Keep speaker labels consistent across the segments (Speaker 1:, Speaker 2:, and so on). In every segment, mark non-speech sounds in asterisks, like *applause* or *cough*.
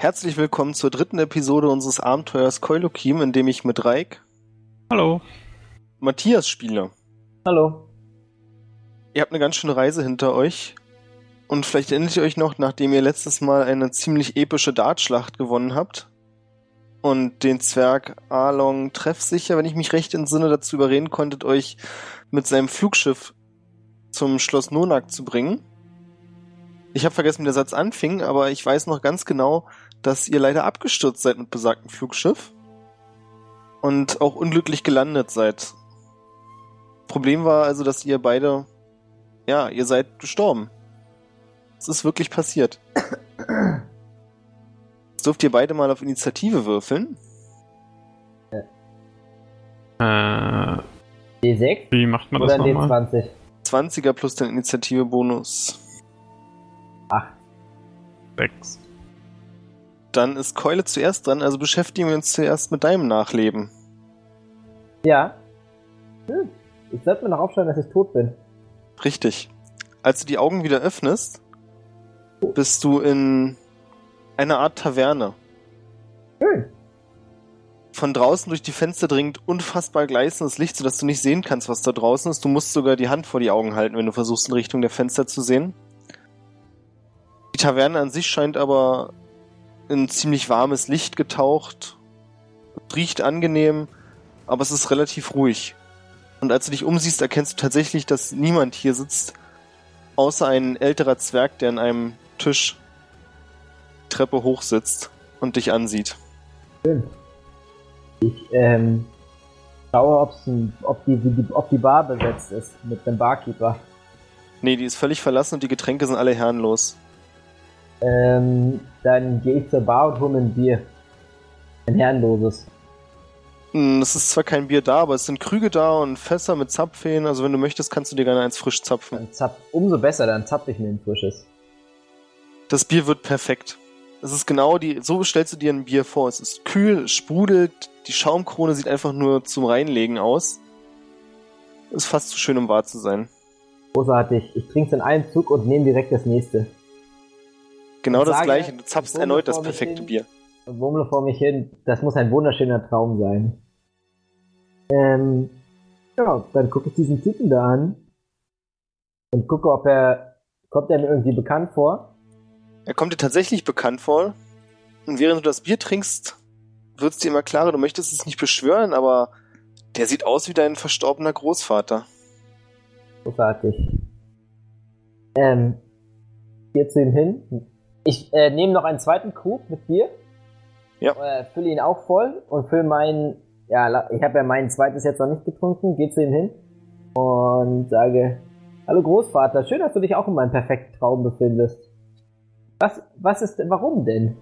Speaker 1: Herzlich willkommen zur dritten Episode unseres Abenteuers Keulokim, in dem ich mit Reik,
Speaker 2: Hallo.
Speaker 1: Matthias spiele.
Speaker 3: Hallo.
Speaker 1: Ihr habt eine ganz schöne Reise hinter euch. Und vielleicht erinnert ihr euch noch, nachdem ihr letztes Mal eine ziemlich epische Dartschlacht gewonnen habt und den Zwerg Arlong treffsicher, wenn ich mich recht entsinne, dazu überreden konntet, euch mit seinem Flugschiff zum Schloss Nonak zu bringen. Ich habe vergessen, wie der Satz anfing, aber ich weiß noch ganz genau, dass ihr leider abgestürzt seid mit besagtem Flugschiff und auch unglücklich gelandet seid. Problem war also, dass ihr beide, ja, ihr seid gestorben. Es ist wirklich passiert. Jetzt dürft ihr beide mal auf Initiative würfeln.
Speaker 2: Äh,
Speaker 3: D6
Speaker 2: wie macht man
Speaker 3: oder
Speaker 2: das nochmal?
Speaker 3: D20?
Speaker 1: 20er plus den Initiative-Bonus.
Speaker 3: 8.
Speaker 2: Sechs.
Speaker 1: Dann ist Keule zuerst dran, also beschäftigen wir uns zuerst mit deinem Nachleben.
Speaker 3: Ja. Hm. Ich sollte mir noch aufschreiben, dass ich tot bin.
Speaker 1: Richtig. Als du die Augen wieder öffnest, bist du in einer Art Taverne.
Speaker 3: Schön.
Speaker 1: Von draußen durch die Fenster dringt unfassbar gleißendes Licht, sodass du nicht sehen kannst, was da draußen ist. Du musst sogar die Hand vor die Augen halten, wenn du versuchst, in Richtung der Fenster zu sehen. Die Taverne an sich scheint aber in ziemlich warmes Licht getaucht. Riecht angenehm, aber es ist relativ ruhig. Und als du dich umsiehst, erkennst du tatsächlich, dass niemand hier sitzt, außer ein älterer Zwerg, der an einem Tisch die Treppe hoch sitzt und dich ansieht.
Speaker 3: Schön. Ich ähm, schaue, ob's ein, ob, die, die, ob die Bar besetzt ist mit dem Barkeeper.
Speaker 1: Nee, die ist völlig verlassen und die Getränke sind alle herrenlos.
Speaker 3: Ähm, dann gehe ich zur Bar und hole mir ein Bier. Ein herrenloses.
Speaker 1: Hm, Es ist zwar kein Bier da, aber es sind Krüge da und Fässer mit Zapfhähnen. Also wenn du möchtest, kannst du dir gerne eins frisch zapfen.
Speaker 3: Dann zapp, umso besser, dann zapfe ich mir ein frisches.
Speaker 1: Das Bier wird perfekt. Es ist genau die, so stellst du dir ein Bier vor. Es ist kühl, es sprudelt, die Schaumkrone sieht einfach nur zum Reinlegen aus. Ist fast zu schön, um wahr zu sein.
Speaker 3: Großartig. Ich trinke es in einem Zug und nehme direkt das nächste.
Speaker 1: Genau das
Speaker 3: sage,
Speaker 1: gleiche. Du zapfst erneut das perfekte
Speaker 3: hin.
Speaker 1: Bier.
Speaker 3: und wummle vor mich hin. Das muss ein wunderschöner Traum sein. Ähm, ja, dann gucke ich diesen Typen da an und gucke, ob er, kommt er mir irgendwie bekannt vor?
Speaker 1: Er kommt dir tatsächlich bekannt vor. Und während du das Bier trinkst, wird es dir immer klarer, du möchtest es nicht beschwören, aber der sieht aus wie dein verstorbener Großvater.
Speaker 3: Großartig. Ähm, hier zu ihm hin. Ich äh, nehme noch einen zweiten Krug mit Bier.
Speaker 1: Ja.
Speaker 3: Äh, fülle ihn auch voll und fülle meinen, ja, ich habe ja mein zweites jetzt noch nicht getrunken, gehe zu ihm hin und sage, hallo Großvater, schön, dass du dich auch in meinem perfekten Traum befindest. Was, was ist, denn- warum denn?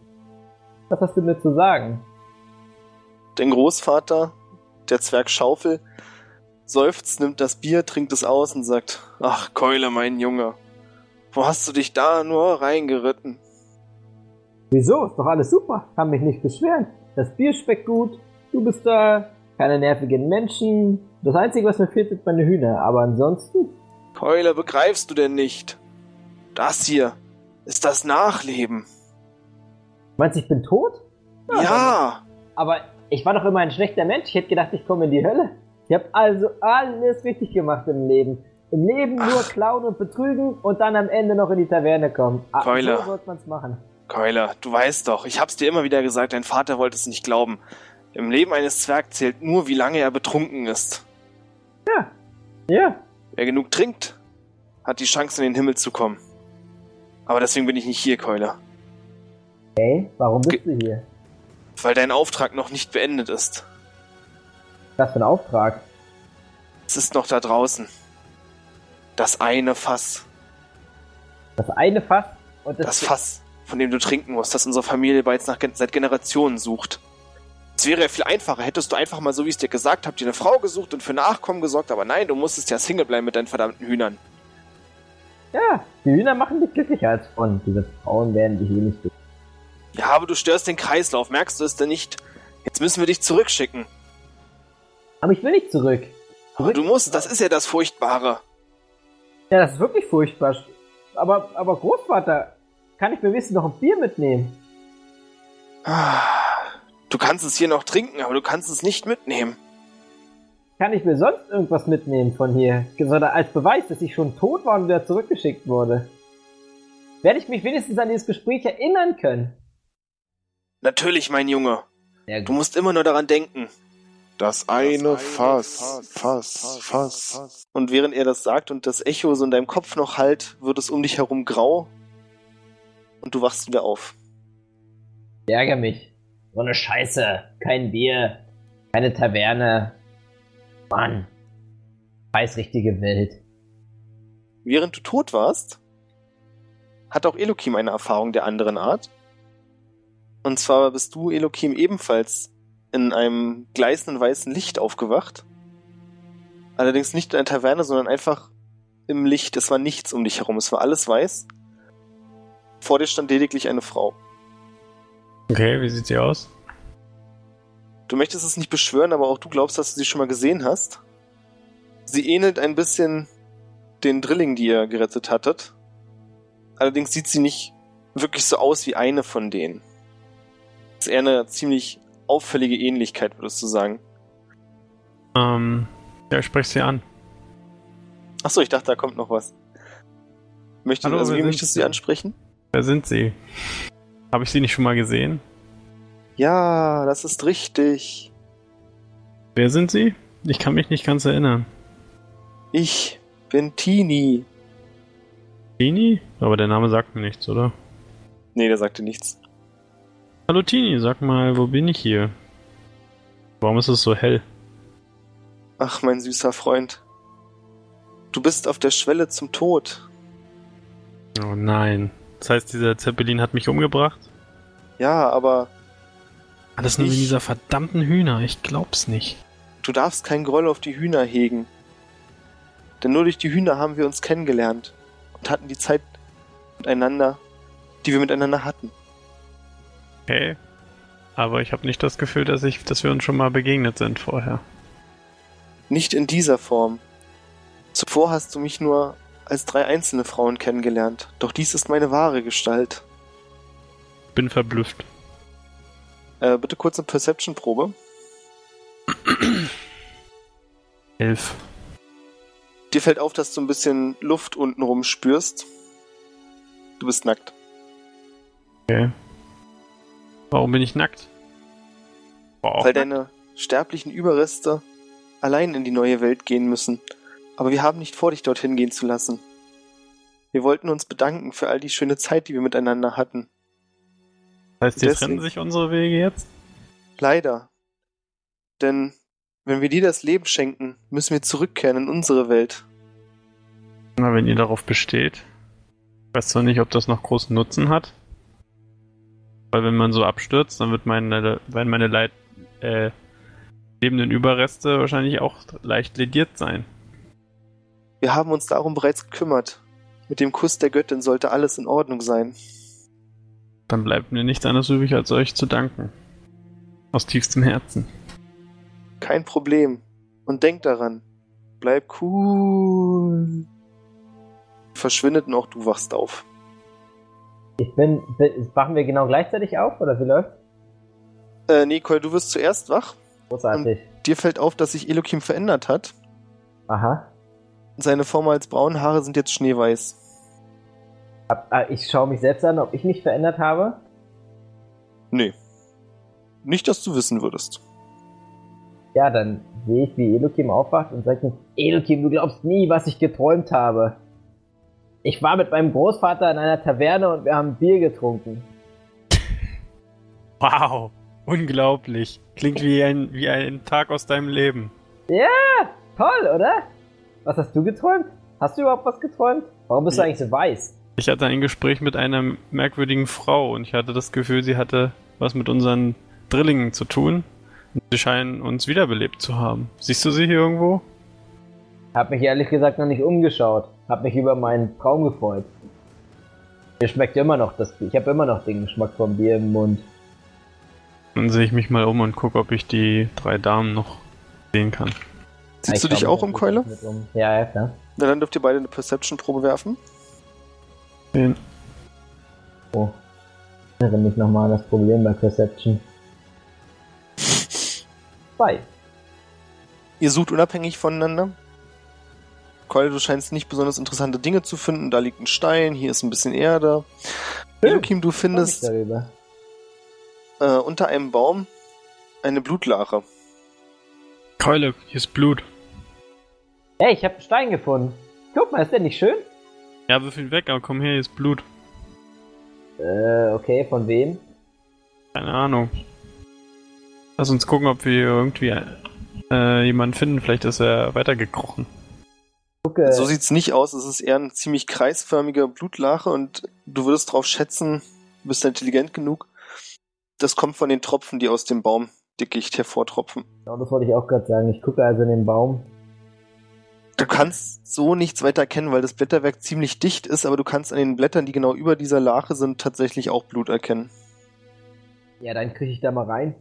Speaker 3: Was hast du mir zu sagen?
Speaker 1: Dein Großvater, der Zwerg Schaufel, seufzt, nimmt das Bier, trinkt es aus und sagt, ach Keule, mein Junge, wo hast du dich da nur reingeritten?
Speaker 3: Wieso? Ist doch alles super. Kann mich nicht beschweren. Das Bier schmeckt gut. Du bist da. Keine nervigen Menschen. Das Einzige, was mir fehlt, sind meine Hühner. Aber ansonsten.
Speaker 1: Keule, begreifst du denn nicht? Das hier ist das Nachleben.
Speaker 3: Meinst du, ich bin tot?
Speaker 1: Ja,
Speaker 3: Aber ich war doch immer ein schlechter Mensch. Ich hätte gedacht, ich komme in die Hölle. Ich habe also alles richtig gemacht im Leben. Im Leben nur
Speaker 1: Ach.
Speaker 3: klauen und betrügen und dann am Ende noch in die Taverne kommen. Ah,
Speaker 1: Keule.
Speaker 3: So sollte man's machen.
Speaker 1: Keule, du weißt doch, ich hab's dir immer wieder gesagt, dein Vater wollte es nicht glauben. Im Leben eines Zwergs zählt nur, wie lange er betrunken ist.
Speaker 3: Ja.
Speaker 1: Wer genug trinkt, hat die Chance, in den Himmel zu kommen. Aber deswegen bin ich nicht hier, Keule.
Speaker 3: Hey, warum bist du hier?
Speaker 1: Weil dein Auftrag noch nicht beendet ist.
Speaker 3: Was für ein Auftrag?
Speaker 1: Es ist noch da draußen. Das eine Fass.
Speaker 3: Das eine Fass und das,
Speaker 1: Das Fass, von dem du trinken musst, das unsere Familie bereits nach, seit Generationen sucht. Es wäre ja viel einfacher, hättest du einfach mal, so wie ich es dir gesagt habe, dir eine Frau gesucht und für Nachkommen gesorgt, aber nein, du musstest ja Single bleiben mit deinen verdammten Hühnern.
Speaker 3: Ja, die Hühner machen dich glücklicher als Frauen. Diese Frauen werden dich eh nicht glücklich.
Speaker 1: Ja, aber du störst den Kreislauf, merkst du es denn nicht? Jetzt müssen wir dich zurückschicken.
Speaker 3: Aber ich will nicht zurück.
Speaker 1: Aber du musst, das ist ja das Furchtbare.
Speaker 3: Ja, das ist wirklich furchtbar. Aber, aber Großvater, kann ich mir wenigstens noch ein Bier mitnehmen?
Speaker 1: Du kannst es hier noch trinken, aber du kannst es nicht mitnehmen.
Speaker 3: Kann ich mir sonst irgendwas mitnehmen von hier? Sondern als Beweis, dass ich schon tot war und wieder zurückgeschickt wurde. Werde ich mich wenigstens an dieses Gespräch erinnern können?
Speaker 1: Natürlich, mein Junge.
Speaker 3: Ja,
Speaker 1: Du musst immer nur daran denken.
Speaker 4: Das eine Fass, Fass, Fass.
Speaker 1: Und während er das sagt und das Echo so in deinem Kopf noch halt, wird es um dich herum grau. Und du wachst wieder auf.
Speaker 3: Ich ärgere mich. So eine Scheiße. Kein Bier. Keine Taverne. Mann. Weiß richtige Welt.
Speaker 1: Während du tot warst, hat auch Elokim eine Erfahrung der anderen Art. Und zwar bist du, Elokim, ebenfalls in einem gleißenden weißen Licht aufgewacht. Allerdings nicht in einer Taverne, sondern einfach im Licht. Es war nichts um dich herum. Es war alles weiß. Vor dir stand lediglich eine Frau.
Speaker 2: Okay, wie sieht sie aus?
Speaker 1: Du möchtest es nicht beschwören, aber auch du glaubst, dass du sie schon mal gesehen hast. Sie ähnelt ein bisschen den Drilling, die ihr gerettet hattet. Allerdings sieht sie nicht wirklich so aus wie eine von denen. Das ist eher eine ziemlich auffällige Ähnlichkeit, würdest du sagen.
Speaker 2: Ähm, ja, ich spreche sie an.
Speaker 1: Achso, ich dachte, da kommt noch was. Möchtest,
Speaker 2: Hallo,
Speaker 1: also, wie möchtest du
Speaker 2: sie
Speaker 1: ansprechen?
Speaker 2: Wer sind sie? Habe ich sie nicht schon mal gesehen?
Speaker 1: Ja, das ist richtig.
Speaker 2: Wer sind sie? Ich kann mich nicht ganz erinnern.
Speaker 1: Ich bin Tini.
Speaker 2: Tini? Aber der Name sagt mir nichts, oder?
Speaker 1: Nee, der sagte nichts.
Speaker 2: Hallo Tini, sag mal, wo bin ich hier? Warum ist es so hell?
Speaker 1: Ach, mein süßer Freund. Du bist auf der Schwelle zum Tod.
Speaker 2: Oh nein. Das heißt, dieser Zeppelin hat mich umgebracht?
Speaker 1: Ja, aber
Speaker 2: Alles nur wegen dieser verdammten Hühner. Ich glaub's nicht.
Speaker 1: Du darfst keinen Groll auf die Hühner hegen. Denn nur durch die Hühner haben wir uns kennengelernt und hatten die Zeit miteinander, die wir miteinander hatten.
Speaker 2: Okay. Aber ich habe nicht das Gefühl, dass ich, dass wir uns schon mal begegnet sind vorher.
Speaker 1: Nicht in dieser Form. Zuvor hast du mich nur als drei einzelne Frauen kennengelernt, doch dies ist meine wahre Gestalt.
Speaker 2: Bin verblüfft.
Speaker 1: Äh, bitte kurz eine Perception-Probe. *clears throat*
Speaker 2: Elf.
Speaker 1: Dir fällt auf, dass du ein bisschen Luft untenrum spürst. Du bist nackt.
Speaker 2: Okay. Warum bin ich nackt?
Speaker 1: Weil
Speaker 2: nackt?
Speaker 1: deine sterblichen Überreste allein in die neue Welt gehen müssen. Aber wir haben nicht vor, dich dorthin gehen zu lassen. Wir wollten uns bedanken für all die schöne Zeit, die wir miteinander hatten.
Speaker 2: Das heißt,
Speaker 1: deswegen-
Speaker 2: trennen sich unsere Wege jetzt?
Speaker 1: Leider. Denn wenn wir dir das Leben schenken, müssen wir zurückkehren in unsere Welt.
Speaker 2: Na, wenn ihr darauf besteht. Ich weiß zwar nicht, ob das noch großen Nutzen hat. Weil wenn man so abstürzt, dann wird meine, werden meine Leid, äh, lebenden Überreste wahrscheinlich auch leicht lediert sein.
Speaker 1: Wir haben uns darum bereits gekümmert. Mit dem Kuss der Göttin sollte alles in Ordnung sein.
Speaker 2: Dann bleibt mir nichts anderes übrig, als euch zu danken. Aus tiefstem Herzen.
Speaker 1: Kein Problem. Und denk daran. Bleib cool. Verschwindet und auch du wachst auf.
Speaker 3: Ich bin. Wachen wir genau gleichzeitig auf oder wie läuft?
Speaker 1: Äh, Nicole, du wirst zuerst wach.
Speaker 3: Großartig.
Speaker 1: Dir fällt auf, dass sich Elokim verändert hat.
Speaker 3: Aha.
Speaker 1: Seine vormals braunen Haare sind jetzt schneeweiß.
Speaker 3: Hab, ah, ich schaue mich selbst an, ob ich mich verändert habe.
Speaker 1: Nee. Nicht, dass du wissen würdest.
Speaker 3: Ja, dann sehe ich, wie Elokim aufwacht und sagt mir, Elokim, du glaubst nie, was ich geträumt habe. Ich war mit meinem Großvater in einer Taverne und wir haben Bier getrunken. *laughs*
Speaker 2: Wow! Unglaublich. Klingt wie ein, wie ein Tag aus deinem Leben.
Speaker 3: Toll, oder? Was hast du geträumt? Hast du überhaupt was geträumt? Warum bist du
Speaker 2: Ja.
Speaker 3: eigentlich so weiß?
Speaker 2: Ich hatte ein Gespräch mit einer merkwürdigen Frau und ich hatte das Gefühl, sie hatte was mit unseren Drillingen zu tun. Und sie scheinen uns wiederbelebt zu haben. Siehst du sie hier irgendwo?
Speaker 3: Hab mich ehrlich gesagt noch nicht umgeschaut. Hab mich über meinen Traum gefreut. Mir schmeckt immer noch das Bier. Ich habe immer noch den Geschmack vom Bier im Mund.
Speaker 2: Dann sehe ich mich mal um und gucke, ob ich die drei Damen noch sehen kann.
Speaker 1: Siehst
Speaker 3: Ich
Speaker 1: du dich auch um, Keule?
Speaker 3: um. Ja, ja, klar.
Speaker 1: Na, dann dürft ihr beide eine Perception-Probe werfen.
Speaker 2: Den.
Speaker 3: Oh. Erinnere mich nochmal an das Problem bei Perception. Zwei.
Speaker 1: Ihr sucht unabhängig voneinander. Keule, du scheinst nicht besonders interessante Dinge zu finden. Da liegt ein Stein, hier ist ein bisschen Erde. Elokim, du findest äh, unter einem Baum eine Blutlache.
Speaker 2: Keule, hier ist Blut.
Speaker 3: Hey, ich habe einen Stein gefunden. Guck mal, ist der nicht schön?
Speaker 2: Ja, wirf ihn weg, aber komm her, hier ist Blut.
Speaker 3: Äh, okay, von wem?
Speaker 2: Keine Ahnung. Lass uns gucken, ob wir irgendwie äh, jemanden finden. Vielleicht ist er weitergekrochen.
Speaker 3: Gucke.
Speaker 1: So sieht's nicht aus. Es ist eher ein ziemlich kreisförmiger Blutlache und du würdest drauf schätzen, du bist intelligent genug. Das kommt von den Tropfen, die aus dem Baumdickicht hervortropfen.
Speaker 3: Genau, das wollte ich auch gerade sagen. Ich gucke also in den Baum.
Speaker 1: Du kannst so nichts weiter erkennen, weil das Blätterwerk ziemlich dicht ist, aber du kannst an den Blättern, die genau über dieser Lache sind, tatsächlich auch Blut erkennen.
Speaker 3: Ja, dann kriege ich da mal rein.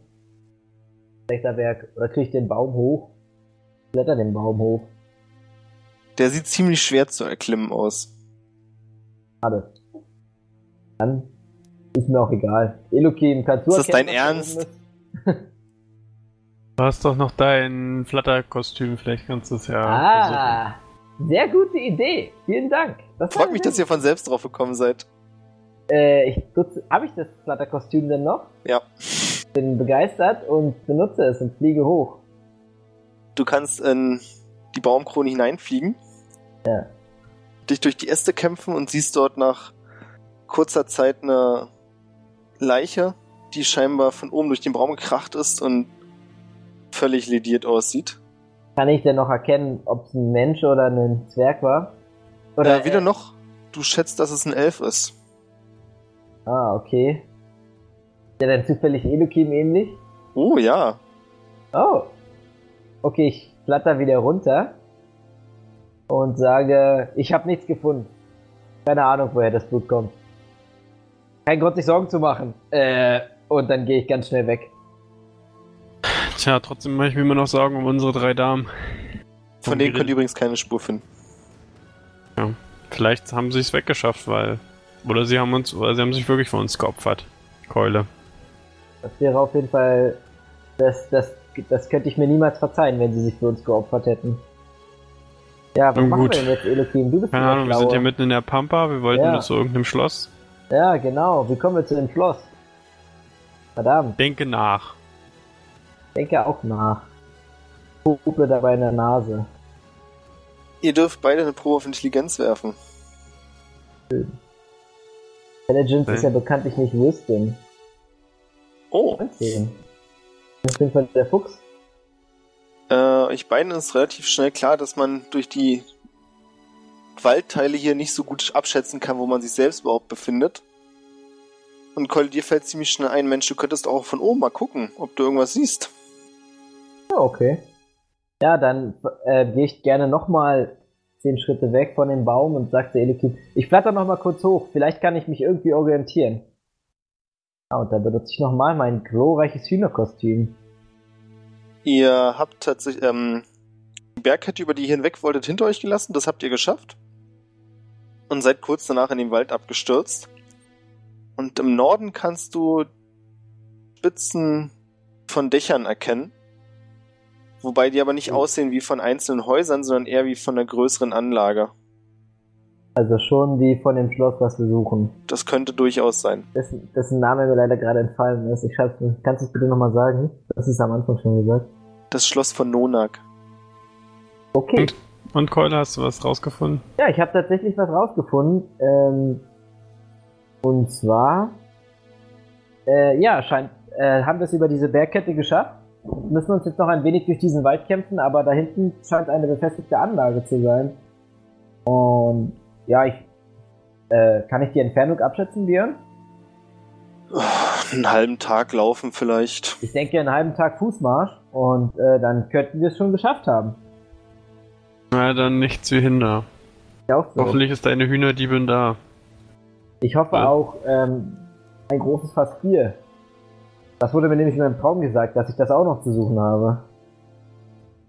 Speaker 3: Blätterwerk. Oder kriege ich den Baum hoch? Blätter den Baum hoch.
Speaker 1: Der sieht ziemlich schwer zu erklimmen aus.
Speaker 3: Schade. Dann ist mir auch egal. Elokim, kannst du
Speaker 1: Ist das dein Ernst? *laughs*
Speaker 2: Du hast doch noch dein Flatterkostüm, vielleicht kannst du es ja
Speaker 3: Ah, sehr gute Idee. Vielen Dank. Das
Speaker 1: Freut mich,
Speaker 3: sehr
Speaker 1: dass ihr von selbst drauf gekommen seid.
Speaker 3: Äh, ich nutze, habe ich das Flatterkostüm denn noch?
Speaker 1: Ja.
Speaker 3: Bin begeistert und benutze es und fliege hoch.
Speaker 1: Du kannst in die Baumkrone hineinfliegen,
Speaker 3: Ja.
Speaker 1: dich durch die Äste kämpfen und siehst dort nach kurzer Zeit eine Leiche, die scheinbar von oben durch den Baum gekracht ist und völlig lediert aussieht.
Speaker 3: Kann ich denn noch erkennen, ob es ein Mensch oder ein Zwerg war?
Speaker 1: Oder äh, wieder noch, du schätzt, dass es ein Elf ist.
Speaker 3: Ah, okay. Der denn zufällig Elokim ähnlich?
Speaker 1: Oh ja.
Speaker 3: Oh. Okay, ich flatter wieder runter und sage, ich habe nichts gefunden. Keine Ahnung, woher das Blut kommt. Kein Grund, sich Sorgen zu machen. Äh, und dann gehe ich ganz schnell weg.
Speaker 2: Tja, trotzdem mache ich mir immer noch Sorgen um unsere drei Damen.
Speaker 1: Von denen könnt ihr übrigens keine Spur finden.
Speaker 2: Vielleicht haben sie es weggeschafft, weil. Oder sie haben uns, oder sie haben sich wirklich für uns geopfert. Keule.
Speaker 3: Das wäre auf jeden Fall. Das, das, das könnte ich mir niemals verzeihen, wenn sie sich für uns geopfert hätten. Ja, was
Speaker 2: Nun
Speaker 3: machen
Speaker 2: gut.
Speaker 3: wir denn jetzt, Elokim? Du bist
Speaker 2: Keine Ahnung, wir sind hier mitten in der Pampa, wir wollten
Speaker 3: Ja.
Speaker 2: nur zu irgendeinem Schloss.
Speaker 3: Ja, genau. Wie kommen wir zu dem Schloss? Verdammt,
Speaker 2: Denke nach.
Speaker 3: Denke auch nach. Hupe dabei in der Nase.
Speaker 1: Ihr dürft beide eine Probe auf Intelligenz werfen.
Speaker 3: Intelligence
Speaker 2: Okay.
Speaker 3: ist ja bekanntlich nicht Wisdom.
Speaker 1: Oh,
Speaker 3: 19. Ich bin von der Fuchs.
Speaker 1: äh, euch beiden ist relativ schnell klar, dass man durch die Waldteile hier nicht so gut abschätzen kann, wo man sich selbst überhaupt befindet. Und Keule, dir fällt ziemlich schnell ein, Mensch, du könntest auch von oben mal gucken, ob du irgendwas siehst.
Speaker 3: Ja, okay. Ja, dann äh, gehe ich gerne nochmal zehn Schritte weg von dem Baum und sag zu Elokim, ich flatter nochmal kurz hoch, vielleicht kann ich mich irgendwie orientieren. Ja, und dann benutze ich nochmal mein glorreiches Hühnerkostüm.
Speaker 1: Ihr habt tatsächlich ähm, die Bergkette, über die ihr hinweg wolltet, hinter euch gelassen. Das habt ihr geschafft. Und seid kurz danach in den Wald abgestürzt. Und im Norden kannst du Spitzen von Dächern erkennen. Wobei die aber nicht aussehen wie von einzelnen Häusern, sondern eher wie von einer größeren Anlage.
Speaker 3: Also schon die von dem Schloss, was wir suchen.
Speaker 1: Das könnte durchaus sein.
Speaker 3: Dessen, dessen Name mir leider gerade entfallen ist. Ich schreib's mir. Kannst du es bitte nochmal sagen? Das ist am Anfang schon gesagt.
Speaker 1: Das Schloss von Nonak.
Speaker 3: Okay.
Speaker 2: Und? Und Keule, hast du was rausgefunden?
Speaker 3: Ja, ich habe tatsächlich was rausgefunden. Ähm, und zwar, äh, ja, scheint, äh, haben wir es über diese Bergkette geschafft. Müssen uns jetzt noch ein wenig durch diesen Wald kämpfen, aber da hinten scheint eine befestigte Anlage zu sein. Und ja, ich äh, kann ich die Entfernung abschätzen, Björn?
Speaker 1: Einen halben Tag laufen vielleicht.
Speaker 3: Ich denke einen halben Tag Fußmarsch und äh, dann könnten wir es schon geschafft haben.
Speaker 2: Na, dann nichts wie Hinder.
Speaker 3: Ja, auch so.
Speaker 2: Hoffentlich ist deine Hühnerdiebin da.
Speaker 3: Ich hoffe
Speaker 2: Ja.
Speaker 3: auch ähm, ein großes Fass Bier. Das wurde mir nämlich in meinem Traum gesagt, dass ich das auch noch zu suchen habe.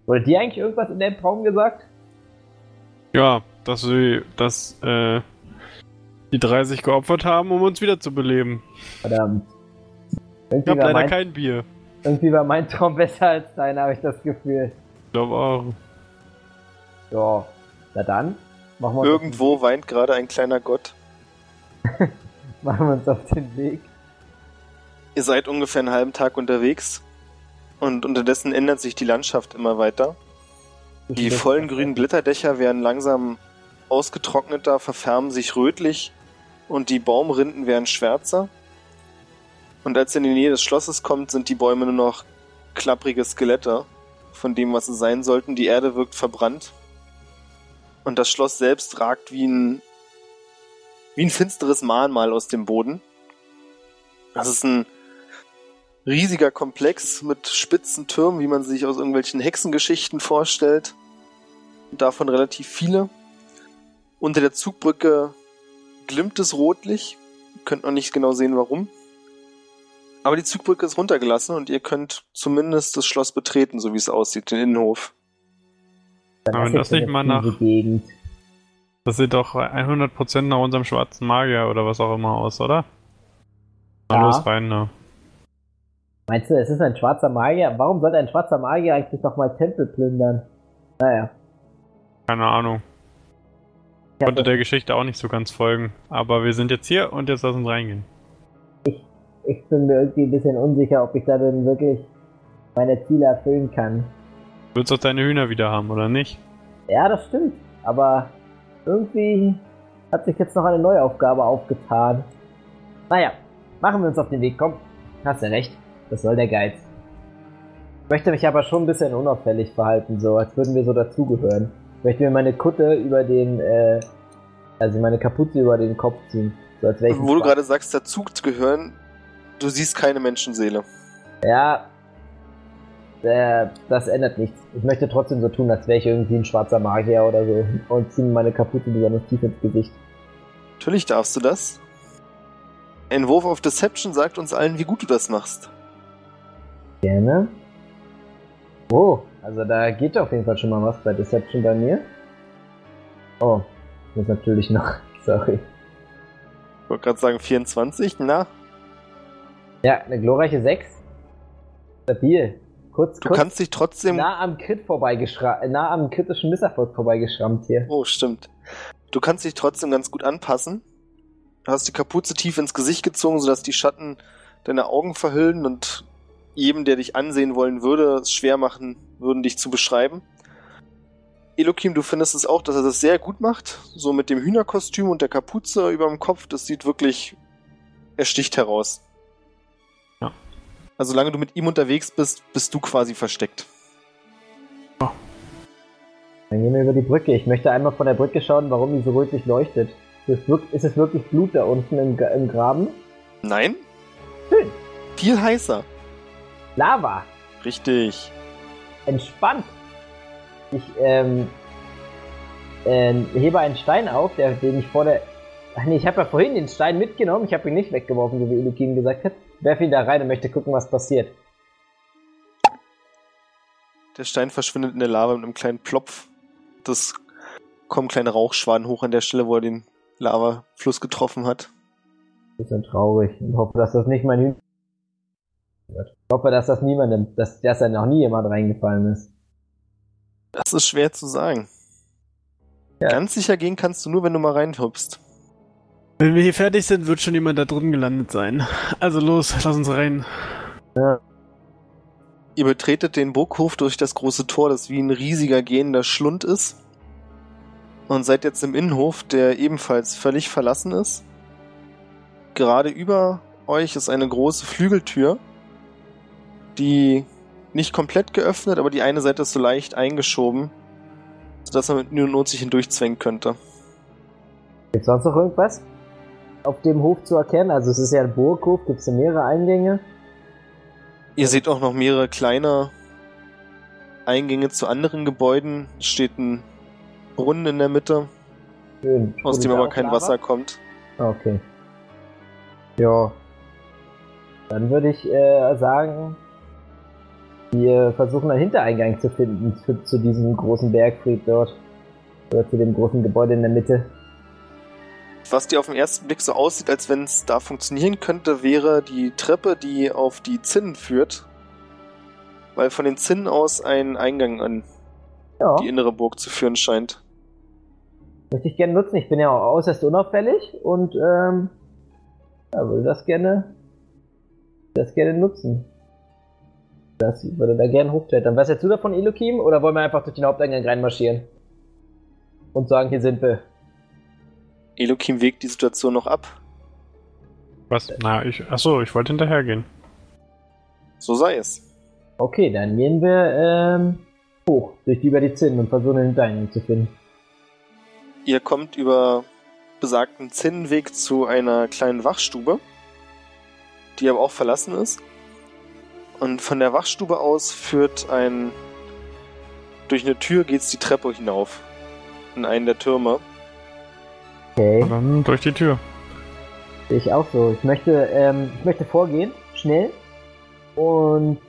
Speaker 3: Wurde dir eigentlich irgendwas in deinem Traum gesagt?
Speaker 2: Ja, dass sie, dass, äh, Die 30 geopfert haben, um uns wiederzubeleben.
Speaker 3: Verdammt.
Speaker 2: Ich
Speaker 3: Irgendwie
Speaker 2: habe
Speaker 3: war,
Speaker 2: leider
Speaker 3: mein,
Speaker 2: kein Bier.
Speaker 3: irgendwie war mein Traum *laughs* besser als deiner, habe ich das Gefühl.
Speaker 2: Ich glaube auch.
Speaker 3: Ja, na dann. Machen wir, uns
Speaker 1: Irgendwo weint gerade ein kleiner Gott. *laughs*
Speaker 3: machen wir uns auf den Weg.
Speaker 1: Ihr seid ungefähr einen halben Tag unterwegs und unterdessen ändert sich die Landschaft immer weiter. Die vollen grünen Glitterdächer werden langsam ausgetrockneter, verfärben sich rötlich und die Baumrinden werden schwärzer. Und als ihr in die Nähe des Schlosses kommt, sind die Bäume nur noch klapprige Skelette von dem, was sie sein sollten. Die Erde wirkt verbrannt. Und das Schloss selbst ragt wie ein, wie ein finsteres Mahnmal aus dem Boden. Das ist ein riesiger Komplex mit spitzen Türmen, wie man sich aus irgendwelchen Hexengeschichten vorstellt. Davon relativ viele. Unter der Zugbrücke glimmt es rotlich. Ihr könnt noch nicht genau sehen, warum. Aber die Zugbrücke ist runtergelassen und ihr könnt zumindest das Schloss betreten, so wie es aussieht, den Innenhof.
Speaker 2: Aber wenn
Speaker 3: jetzt
Speaker 2: das nicht mal nach-
Speaker 3: Gegend.
Speaker 2: Das sieht doch 100% nach unserem schwarzen Magier oder was auch immer aus, oder? Na
Speaker 3: Ja.
Speaker 2: los, rein, ne?
Speaker 3: Meinst du, es ist ein schwarzer Magier? Warum sollte ein schwarzer Magier eigentlich nochmal Tempel plündern? Naja.
Speaker 2: Keine Ahnung.
Speaker 3: Ich
Speaker 2: Konnte der Geschichte auch nicht so ganz folgen. Aber wir sind jetzt hier und jetzt lass uns reingehen.
Speaker 3: ich bin mir irgendwie ein bisschen unsicher, ob ich da denn wirklich meine Ziele erfüllen kann.
Speaker 2: Du willst doch deine Hühner wieder haben, oder nicht?
Speaker 3: Ja, das stimmt. Aber irgendwie hat sich jetzt noch eine neue Aufgabe aufgetan. Naja, machen wir uns auf den Weg. Komm, hast du recht. Das soll der Geiz. Ich möchte mich aber schon ein bisschen unauffällig verhalten, so als würden wir so dazugehören. Ich möchte mir meine Kutte über den, äh, also meine Kapuze über den Kopf ziehen. So als wäre ich ein
Speaker 1: Wo du gerade sagst, dazu zu gehören, du siehst keine Menschenseele.
Speaker 3: Ja, äh, das ändert nichts. Ich möchte trotzdem so tun, als wäre ich irgendwie ein schwarzer Magier oder so und ziehe mir meine Kapuze besonders tief ins Gesicht.
Speaker 1: Natürlich darfst du das. Ein Wurf auf Deception sagt uns allen, wie gut du das machst.
Speaker 3: Gerne. Oh, also da geht auf jeden Fall schon mal was bei Deception bei mir. Oh, ich muss natürlich noch. *laughs* Sorry.
Speaker 1: Ich wollte gerade sagen 24, na?
Speaker 3: Ja, eine glorreiche 6. Stabil. Kurz,
Speaker 1: Du
Speaker 3: kurz
Speaker 1: kannst dich trotzdem...
Speaker 3: nah am Crit äh, nah am kritischen Misserfolg vorbeigeschrammt hier.
Speaker 1: Oh, stimmt. Du kannst dich trotzdem ganz gut anpassen. Du hast die Kapuze tief ins Gesicht gezogen, sodass die Schatten deine Augen verhüllen und jedem, der dich ansehen wollen würde, es schwer machen würden, dich zu beschreiben. Elokim, du findest es auch, dass er das sehr gut macht. So mit dem Hühnerkostüm und der Kapuze über dem Kopf, das sieht wirklich... Er sticht heraus.
Speaker 2: Ja.
Speaker 1: Also solange du mit ihm unterwegs bist, bist du quasi versteckt.
Speaker 3: Dann gehen wir über die Brücke. Ich möchte einmal von der Brücke schauen, warum die so rötlich leuchtet. Ist es wirklich Blut da unten im Graben?
Speaker 1: Nein?
Speaker 3: Schön.
Speaker 1: Viel heißer.
Speaker 3: Lava.
Speaker 1: Richtig.
Speaker 3: Entspannt. Ich ähm, äh, hebe einen Stein auf, der, den ich vor der... Ach nee, ich habe ja vorhin den Stein mitgenommen. Ich habe ihn nicht weggeworfen, so wie Elukin gesagt hat. Werfe ihn da rein und möchte gucken, was passiert.
Speaker 1: Der Stein verschwindet in der Lava mit einem kleinen Plopf. Das kommen kleine Rauchschwaden hoch an der Stelle, wo er den Lavafluss getroffen hat.
Speaker 3: Bisschen traurig und hoffe, dass das nicht mein wird. Ich hoffe, dass das niemandem, dass, dass da noch nie jemand reingefallen ist.
Speaker 1: Das ist schwer zu sagen.
Speaker 3: Ja.
Speaker 1: Ganz sicher gehen kannst du nur, wenn du mal reinhüpfst.
Speaker 2: Wenn wir hier fertig sind, wird schon jemand da drin gelandet sein. Also los, lass uns rein.
Speaker 1: Ihr betretet den Burghof durch das große Tor, das wie ein riesiger gehender Schlund ist. Und seid jetzt im Innenhof, der ebenfalls völlig verlassen ist. Gerade über euch ist eine große Flügeltür, die nicht komplett geöffnet, aber die eine Seite ist so leicht eingeschoben, sodass man mit und Not sich hindurchzwängen könnte.
Speaker 3: Gibt sonst noch irgendwas auf dem Hof zu erkennen? Also es ist ja ein Burghof, gibt es da mehrere Eingänge?
Speaker 1: Ihr seht auch noch mehrere kleine Eingänge zu anderen Gebäuden. Es steht ein Brunnen in der Mitte,
Speaker 3: Schön.
Speaker 1: aus dem aber kein
Speaker 3: Lava?
Speaker 1: Wasser kommt.
Speaker 3: Okay. Ja. Dann würde ich äh, sagen, wir versuchen einen Hintereingang zu finden zu, zu diesem großen Bergfried dort. Oder zu dem großen Gebäude in der Mitte.
Speaker 1: Was dir auf den ersten Blick so aussieht, als wenn es da funktionieren könnte, wäre die Treppe, die auf die Zinnen führt. Weil von den Zinnen aus ein Eingang an
Speaker 3: Ja,
Speaker 1: die innere Burg zu führen scheint.
Speaker 3: möchte ich gerne nutzen. Ich bin ja auch äußerst unauffällig und ähm, ja, würde das gerne, das gerne nutzen. Das würde da gerne hochklettern. Was hältst du davon, Elokim? Oder wollen wir einfach durch den Haupteingang reinmarschieren? Und sagen, hier sind wir.
Speaker 1: Elokim wägt die Situation noch ab.
Speaker 2: Was? Na, ich. Achso, ich wollte hinterhergehen.
Speaker 1: So sei es.
Speaker 3: Okay, dann gehen wir ähm, hoch, durch die über die Zinnen und versuchen den Hintereingang zu finden.
Speaker 1: Ihr kommt über besagten Zinnenweg zu einer kleinen Wachstube, die aber auch verlassen ist. Und von der Wachstube aus führt ein. Durch eine Tür geht's die Treppe hinauf. In einen der Türme.
Speaker 3: Okay.
Speaker 2: Und dann durch die Tür.
Speaker 3: Ich auch so. Ich möchte, ähm, ich möchte vorgehen, schnell, und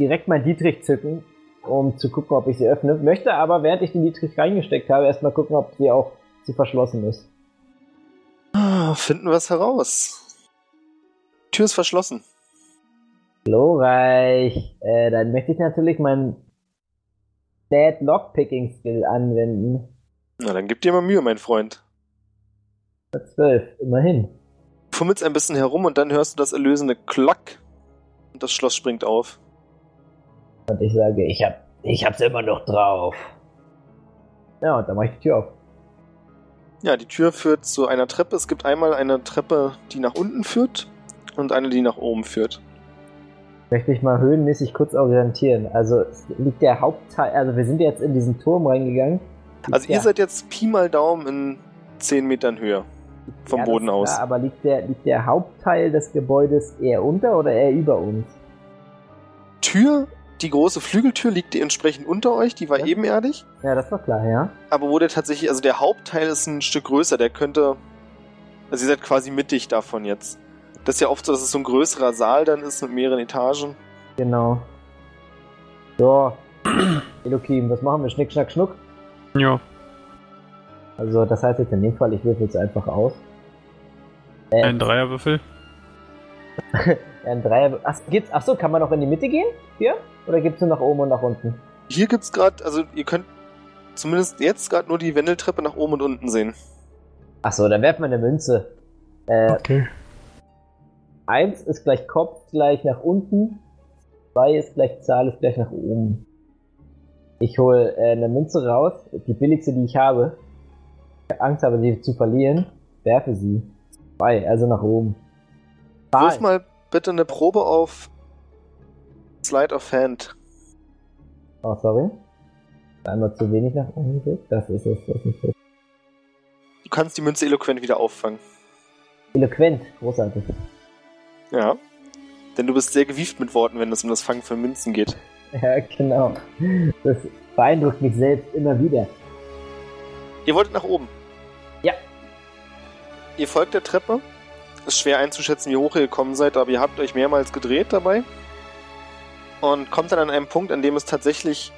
Speaker 3: direkt mein Dietrich zücken, um zu gucken, ob ich sie öffne. Möchte aber, während ich den Dietrich reingesteckt habe, erstmal gucken, ob sie auch sie verschlossen ist.
Speaker 1: Ah, Finden wir es heraus. Tür ist verschlossen.
Speaker 3: Glorreich. Äh, dann möchte ich natürlich meinen Dead Lockpicking Skill anwenden.
Speaker 1: Na, dann gib dir mal Mühe, mein Freund.
Speaker 3: 12, immerhin.
Speaker 1: Du fummelst ein bisschen herum und dann hörst du das erlösende Klack. Und das Schloss springt auf.
Speaker 3: Und ich sage, ich hab, ich hab's immer noch drauf. Ja, und dann mache ich die Tür auf.
Speaker 1: Ja, die Tür führt zu einer Treppe. Es gibt einmal eine Treppe, die nach unten führt und eine, die nach oben führt.
Speaker 3: Möchte ich mal höhenmäßig kurz orientieren. Also liegt der Hauptteil, also wir sind jetzt in diesen Turm reingegangen.
Speaker 1: Also ihr seid jetzt Pi mal Daumen in 10 Metern Höhe vom
Speaker 3: Ja,
Speaker 1: Boden aus.
Speaker 3: klar, aber liegt der, liegt der Hauptteil des Gebäudes eher unter oder eher über uns?
Speaker 1: Tür, die große Flügeltür liegt entsprechend unter euch, die war
Speaker 3: Ja.
Speaker 1: ebenerdig.
Speaker 3: Ja, das war klar, ja.
Speaker 1: Aber wo der tatsächlich, also der Hauptteil ist ein Stück größer, der könnte, also ihr seid quasi mittig davon jetzt. Das ist ja oft so, dass es so ein größerer Saal dann ist mit mehreren Etagen.
Speaker 3: Genau. So. *clears throat* Elokim, was machen wir? Schnick, schnack, schnuck?
Speaker 2: Ja.
Speaker 3: Also, das heißt jetzt in dem Fall, ich würfel es einfach aus. Äh,
Speaker 2: Ein Dreierwürfel. *laughs*
Speaker 3: ein Dreier. Ach, gibt's, ach so, kann man auch in die Mitte gehen? Hier? Oder gibt's nur nach oben und nach unten?
Speaker 1: Hier gibt's gerade, also ihr könnt zumindest jetzt gerade nur die Wendeltreppe nach oben und unten sehen.
Speaker 3: Ach so, dann werfen wir eine Münze. Äh,
Speaker 2: Okay.
Speaker 3: Eins ist gleich Kopf, gleich nach unten. Zwei ist gleich Zahl, ist gleich nach oben. Ich hole äh, eine Münze raus, die billigste, die ich habe. Ich hab Angst habe, sie zu verlieren. Werfe sie. Zwei, also nach oben.
Speaker 1: Wirf
Speaker 3: Zahl.
Speaker 1: mal bitte eine Probe auf Slide of Hand.
Speaker 3: Oh, sorry. Einmal zu wenig nach oben gedrückt. Das ist es. Das ist gut.
Speaker 1: Du kannst die Münze eloquent wieder auffangen.
Speaker 3: Eloquent. Großartig.
Speaker 1: Ja. Denn du bist sehr gewieft mit Worten, wenn es um das Fangen von Münzen geht.
Speaker 3: Ja, genau. Das beeindruckt mich selbst immer wieder.
Speaker 1: Ihr wolltet nach oben.
Speaker 3: Ja.
Speaker 1: Ihr folgt der Treppe. Ist schwer einzuschätzen, wie hoch ihr gekommen seid, aber ihr habt euch mehrmals gedreht dabei. Und kommt dann an einen Punkt, an dem es tatsächlich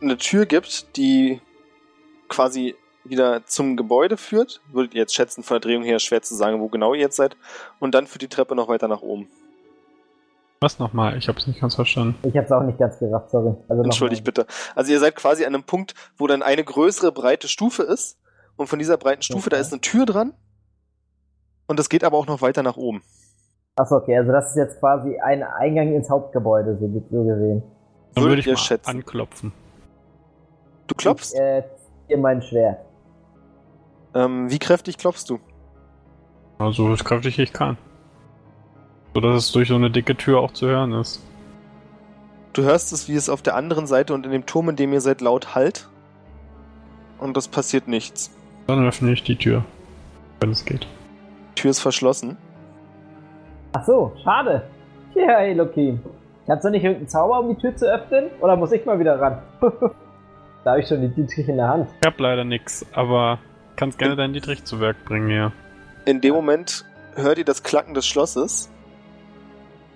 Speaker 1: eine Tür gibt, die quasi wieder zum Gebäude führt. Würdet ihr jetzt schätzen, von der Drehung her schwer zu sagen, wo genau ihr jetzt seid. Und dann führt die Treppe noch weiter nach oben.
Speaker 2: Was nochmal? Ich hab's nicht ganz verstanden.
Speaker 3: Ich hab's auch nicht ganz gerafft, sorry. Also
Speaker 1: Entschuldigt bitte. Also ihr seid quasi an einem Punkt, wo dann eine größere breite Stufe ist. Und von dieser breiten Stufe, da
Speaker 3: Okay.
Speaker 1: ist eine Tür dran. Und das geht aber auch noch weiter nach oben.
Speaker 3: Achso, okay, also das ist jetzt quasi ein Eingang ins Hauptgebäude, so, so gesehen.
Speaker 2: Dann
Speaker 1: Würdet
Speaker 2: würde ich
Speaker 1: ihr
Speaker 2: mal
Speaker 1: schätzen.
Speaker 2: anklopfen.
Speaker 1: Du klopfst?
Speaker 3: Ich, äh, ziehe mein Schwert.
Speaker 1: Ähm, wie kräftig klopfst du?
Speaker 2: Also so kräftig ich kann. So dass es durch so eine dicke Tür auch zu hören ist.
Speaker 1: Du hörst es, wie es auf der anderen Seite und in dem Turm, in dem ihr seid, laut halt. Und es passiert nichts.
Speaker 2: Dann öffne ich die Tür. Wenn es geht.
Speaker 1: Die Tür ist verschlossen.
Speaker 3: Ach so, schade. Ja, Elokim. Kannst du nicht irgendeinen Zauber, um die Tür zu öffnen? Oder muss ich mal wieder ran? *laughs* da habe ich schon die Dietrich in der Hand.
Speaker 2: Ich hab leider nix, aber kannst gerne deinen Dietrich zu Werk bringen, ja.
Speaker 1: In dem Moment hört ihr das Klacken des Schlosses.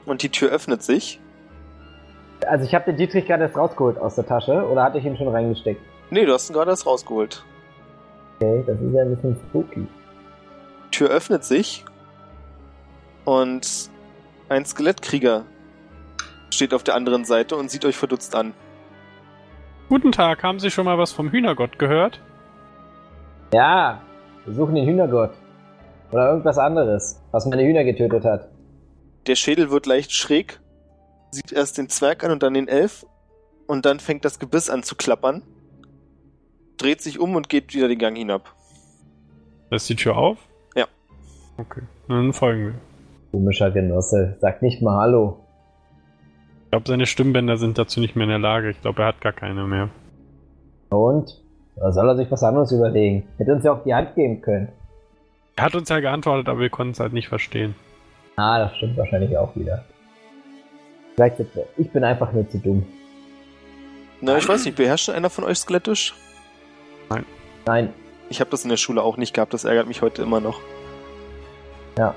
Speaker 1: Und die Tür öffnet sich.
Speaker 3: Also ich habe den Dietrich gerade erst rausgeholt aus der Tasche. Oder hatte ich ihn schon reingesteckt?
Speaker 1: Nee, du hast ihn gerade erst rausgeholt.
Speaker 3: Okay, das ist ja ein bisschen spooky.
Speaker 1: Tür öffnet sich und ein Skelettkrieger steht auf der anderen Seite und sieht euch verdutzt an.
Speaker 2: Guten Tag, haben Sie schon mal was vom Hühnergott gehört?
Speaker 3: Ja, wir suchen den Hühnergott. Oder irgendwas anderes, was meine Hühner getötet hat.
Speaker 1: Der Schädel wird leicht schräg, sieht erst den Zwerg an und dann den Elf und dann fängt das Gebiss an zu klappern, dreht sich um und geht wieder den Gang hinab.
Speaker 2: Ist die Tür auf?
Speaker 1: Ja.
Speaker 2: Okay, dann folgen wir.
Speaker 3: Komischer Genosse, sag nicht mal Hallo.
Speaker 2: Ich glaube, seine Stimmbänder sind dazu nicht mehr in der Lage. Ich glaube, er hat gar keine mehr.
Speaker 3: Und? Da soll er sich was anderes überlegen. Hätte uns ja auch die Hand geben können.
Speaker 2: Er hat uns ja geantwortet, aber wir konnten es halt nicht verstehen.
Speaker 3: Ah, das stimmt wahrscheinlich auch wieder. Vielleicht, ich bin einfach nur zu dumm.
Speaker 1: Na, ich weiß nicht, beherrscht einer von euch skelettisch?
Speaker 3: Nein,
Speaker 1: Ich habe das in der Schule auch nicht gehabt, das ärgert mich heute immer noch.
Speaker 3: ja.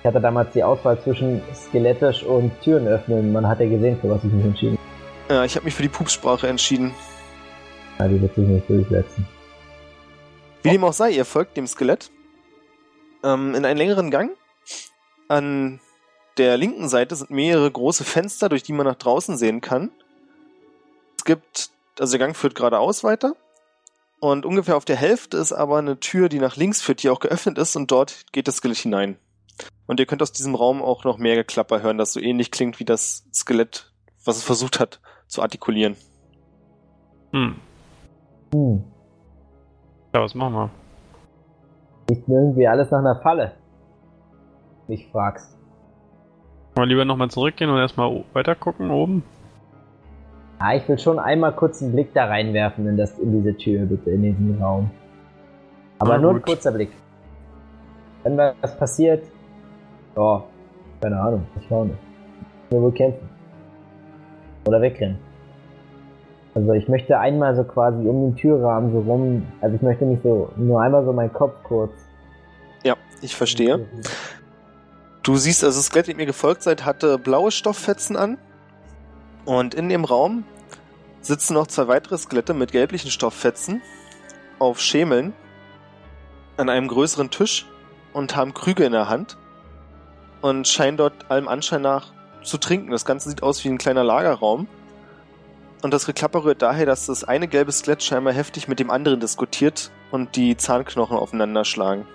Speaker 3: Ich hatte damals die Auswahl zwischen skelettisch und Türen öffnen. Man hat ja gesehen, für was ich mich entschieden
Speaker 1: Ja, ich habe mich für die Pupssprache entschieden.
Speaker 3: Ja, die wird sich nicht durchsetzen.
Speaker 1: Wie dem auch sei, ihr folgt dem Skelett ähm, in einen längeren Gang. An der linken Seite sind mehrere große Fenster, durch die man nach draußen sehen kann. Es gibt, also der Gang führt geradeaus weiter. Und ungefähr auf der Hälfte ist aber eine Tür, die nach links führt, die auch geöffnet ist und dort geht das Skelett hinein. Und ihr könnt aus diesem Raum auch noch mehr Geklapper hören, das so ähnlich klingt wie das Skelett, was es versucht hat zu artikulieren.
Speaker 2: Hm.
Speaker 3: Hm.
Speaker 2: Ja, was machen wir?
Speaker 3: Nicht irgendwie alles nach einer Falle. Mich fragst.
Speaker 2: Wollen wir lieber nochmal zurückgehen und erstmal weiter gucken oben?
Speaker 3: Ah, ich will schon einmal kurz einen Blick da reinwerfen in, das, in diese Tür, bitte, in diesen Raum. Aber
Speaker 2: Na
Speaker 3: nur ein
Speaker 2: gut.
Speaker 3: kurzer Blick. Wenn was passiert, ja, keine Ahnung, ich schau nicht. Nur wohl kämpfen. Oder wegrennen. Also ich möchte einmal so quasi um den Türrahmen so rum, also ich möchte nicht so, nur einmal so meinen Kopf kurz.
Speaker 1: Ja, ich verstehe. Du siehst, also das Skelett, dem ihr gefolgt seid, hatte blaue Stofffetzen an. Und in dem Raum sitzen noch zwei weitere Skelette mit gelblichen Stofffetzen auf Schemeln an einem größeren Tisch und haben Krüge in der Hand und scheinen dort allem Anschein nach zu trinken. Das Ganze sieht aus wie ein kleiner Lagerraum. Und das Geklapper rührt daher, dass das eine gelbe Skelett scheinbar heftig mit dem anderen diskutiert und die Zahnknochen aufeinander schlagen.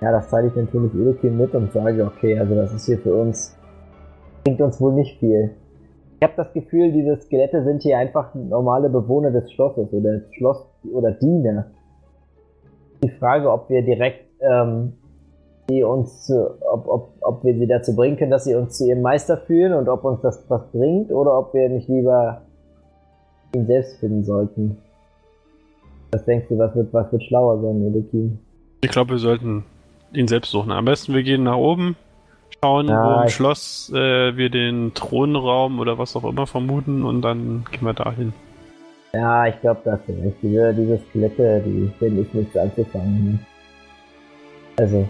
Speaker 3: Ja, das teile ich natürlich Elokin mit und sage, okay, also das ist hier für uns, bringt uns wohl nicht viel. Ich habe das Gefühl, diese Skelette sind hier einfach normale Bewohner des Schlosses oder Schloss oder Diener. Die Frage, ob wir direkt ähm, die uns, zu, ob, ob, ob wir sie dazu bringen können, dass sie uns zu ihrem Meister führen und ob uns das was bringt oder ob wir nicht lieber ihn selbst finden sollten. Was denkst du, was wird, was wird schlauer sein, Elokin?
Speaker 2: Ich glaube, wir sollten ihn selbst suchen. Am besten wir gehen nach oben, schauen,
Speaker 3: Ja,
Speaker 2: wo im Schloss äh, wir den Thronraum oder was auch immer vermuten und dann gehen wir dahin.
Speaker 3: Ja, ich glaube, da hast du recht. Diese, diese Skelette, die finde ich nichts anzufangen. Also,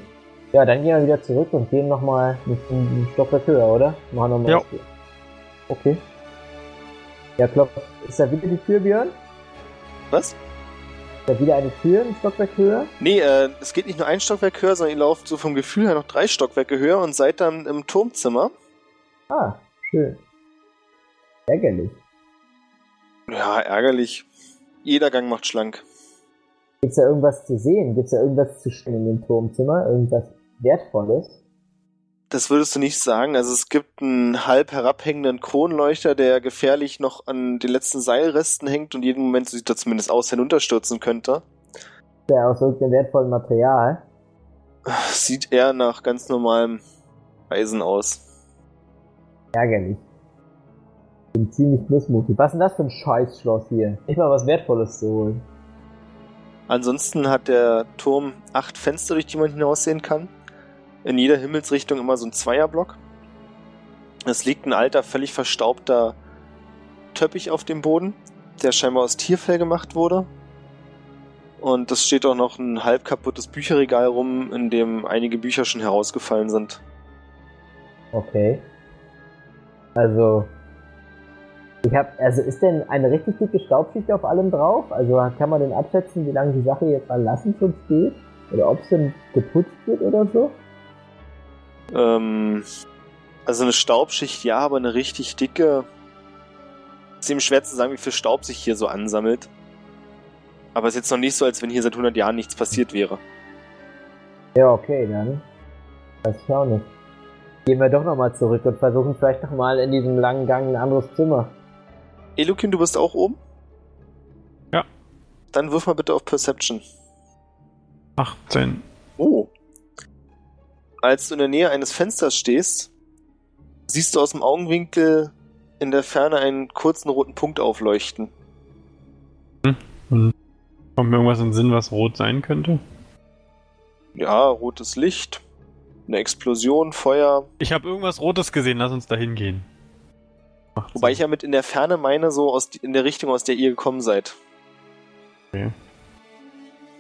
Speaker 3: ja, dann gehen wir wieder zurück und gehen nochmal ein Stockwerk höher, oder? Machen nochmal
Speaker 2: Ja.
Speaker 3: Okay. Ja, klopft. Ist da wieder die Tür, Björn?
Speaker 1: Was?
Speaker 3: Ist da wieder eine Tür ein Stockwerk höher?
Speaker 1: Nee, äh, es geht nicht nur ein Stockwerk höher, sondern ihr lauft so vom Gefühl her noch drei Stockwerke höher und seid dann im Turmzimmer.
Speaker 3: Ah, schön. Ärgerlich.
Speaker 1: Ja, ärgerlich. Jeder Gang macht schlank.
Speaker 3: Gibt's da irgendwas zu sehen? Gibt's da irgendwas zu stehen in dem Turmzimmer? Irgendwas Wertvolles?
Speaker 1: Das würdest du nicht sagen. Also es gibt einen halb herabhängenden Kronleuchter, der gefährlich noch an den letzten Seilresten hängt und jeden Moment, so sieht er zumindest aus, hinunterstürzen könnte.
Speaker 3: Ist der aus irgendeinem wertvollen Material?
Speaker 1: Sieht eher nach ganz normalem Eisen aus.
Speaker 3: Ärgerlich. Bin ziemlich missmutig. Was ist denn das für ein Scheißschloss hier? Nicht mal was Wertvolles zu holen.
Speaker 1: Ansonsten hat der Turm acht Fenster, durch die man hinaussehen kann. In jeder Himmelsrichtung immer so ein Zweierblock. Es liegt ein alter, völlig verstaubter Teppich auf dem Boden, der scheinbar aus Tierfell gemacht wurde. Und es steht auch noch ein halb kaputtes Bücherregal rum, in dem einige Bücher schon herausgefallen sind.
Speaker 3: Okay. Also. Ich hab, also ist denn eine richtig dicke Staubschicht auf allem drauf? Also kann man denn abschätzen, wie lange die Sache jetzt mal lassen schon steht? Oder ob es denn geputzt wird oder so?
Speaker 1: Ähm, also eine Staubschicht ja, aber eine richtig dicke. Ist eben schwer zu sagen, wie viel Staub sich hier so ansammelt. Aber es ist jetzt noch nicht so, als wenn hier seit 100 Jahren nichts passiert wäre.
Speaker 3: Ja, okay, dann. Weiß ich auch nicht. Gehen wir doch nochmal zurück und versuchen vielleicht nochmal in diesem langen Gang ein anderes Zimmer.
Speaker 1: Elukin, du bist auch oben?
Speaker 2: Ja.
Speaker 1: Dann wirf mal bitte auf Perception.
Speaker 2: 18.
Speaker 1: Als du in der Nähe eines Fensters stehst, siehst du aus dem Augenwinkel in der Ferne einen kurzen roten Punkt aufleuchten.
Speaker 2: Und kommt mir irgendwas in den Sinn, was rot sein könnte?
Speaker 1: Ja, rotes Licht, eine Explosion, Feuer.
Speaker 2: Ich habe irgendwas Rotes gesehen, lass uns da hingehen.
Speaker 1: Wobei ich ja mit in der Ferne meine, so aus, in der Richtung, aus der ihr gekommen seid.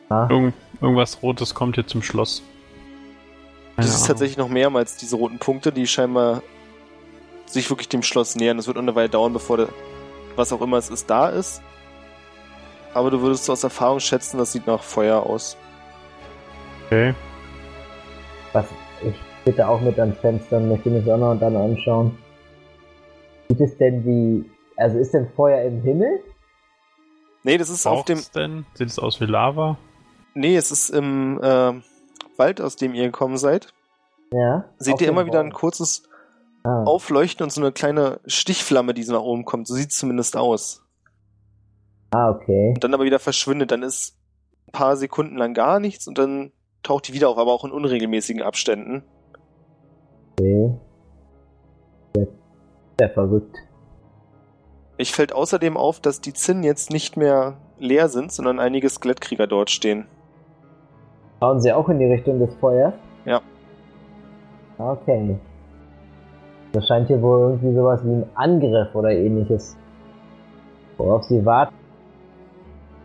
Speaker 3: Ah,
Speaker 2: Irgend, irgendwas Rotes kommt hier zum Schloss.
Speaker 1: Siehst
Speaker 2: Ahnung.
Speaker 1: tatsächlich noch mehrmals diese roten Punkte, die scheinbar sich wirklich dem Schloss nähern. Es wird eine Weile dauern, bevor der, was auch immer es ist, da ist. Aber du würdest aus Erfahrung schätzen, das sieht nach Feuer aus.
Speaker 2: Okay.
Speaker 3: was, ich bitte auch mit ans Fenster und möchte mir das auch noch dann anschauen. Sieht es denn wie, also ist denn Feuer im Himmel?
Speaker 1: Nee, das ist auf dem.
Speaker 2: Denn? Sieht es aus wie Lava?
Speaker 1: Nee, es ist im äh, Wald, aus dem ihr gekommen seid.
Speaker 3: Ja.
Speaker 1: Seht ihr immer wieder ein kurzes
Speaker 3: ah.
Speaker 1: Aufleuchten und so eine kleine Stichflamme, die so nach oben kommt. So sieht es zumindest aus.
Speaker 3: ah, okay.
Speaker 1: Und dann aber wieder verschwindet. Dann ist ein paar Sekunden lang gar nichts und dann taucht die wieder auf, aber auch in unregelmäßigen Abständen.
Speaker 3: okay. Sehr, sehr verrückt.
Speaker 1: Ich fällt außerdem auf, dass die Zinnen jetzt nicht mehr leer sind, sondern einige Skelettkrieger dort stehen.
Speaker 3: Schauen Sie auch in die Richtung des Feuers?
Speaker 1: Ja.
Speaker 3: Okay. Das scheint hier wohl irgendwie sowas wie ein Angriff oder ähnliches. Worauf Sie warten.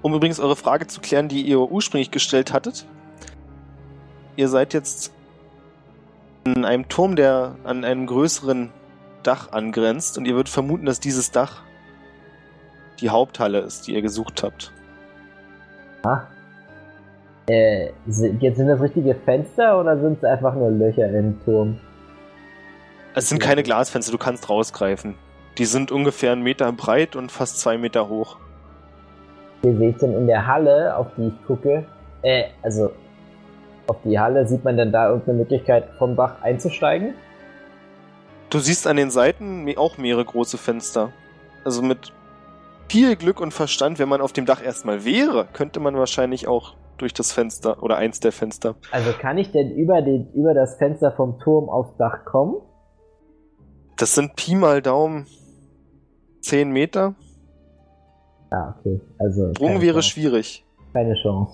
Speaker 1: Um übrigens eure Frage zu klären, die ihr ursprünglich gestellt hattet. Ihr seid jetzt in einem Turm, der an einem größeren Dach angrenzt und ihr würdet vermuten, dass dieses Dach die Haupthalle ist, die ihr gesucht habt.
Speaker 3: Ah. Äh, sind das richtige Fenster oder sind es einfach nur Löcher im Turm?
Speaker 1: Es sind keine Glasfenster, du kannst rausgreifen. Die sind ungefähr einen Meter breit und fast zwei Meter hoch.
Speaker 3: Hier sehe ich denn in der Halle, auf die ich gucke, äh, also auf die Halle, sieht man denn da irgendeine Möglichkeit vom Dach einzusteigen?
Speaker 1: Du siehst an den Seiten auch mehrere große Fenster. Also mit viel Glück und Verstand, wenn man auf dem Dach erstmal wäre, könnte man wahrscheinlich auch durch das Fenster oder eins der Fenster.
Speaker 3: Also kann ich denn über, den, über das Fenster vom Turm aufs Dach kommen?
Speaker 1: Das sind Pi mal Daumen 10 Meter.
Speaker 3: Ah, okay. Also
Speaker 1: Sprung wäre
Speaker 3: Chance.
Speaker 1: schwierig.
Speaker 3: Keine Chance.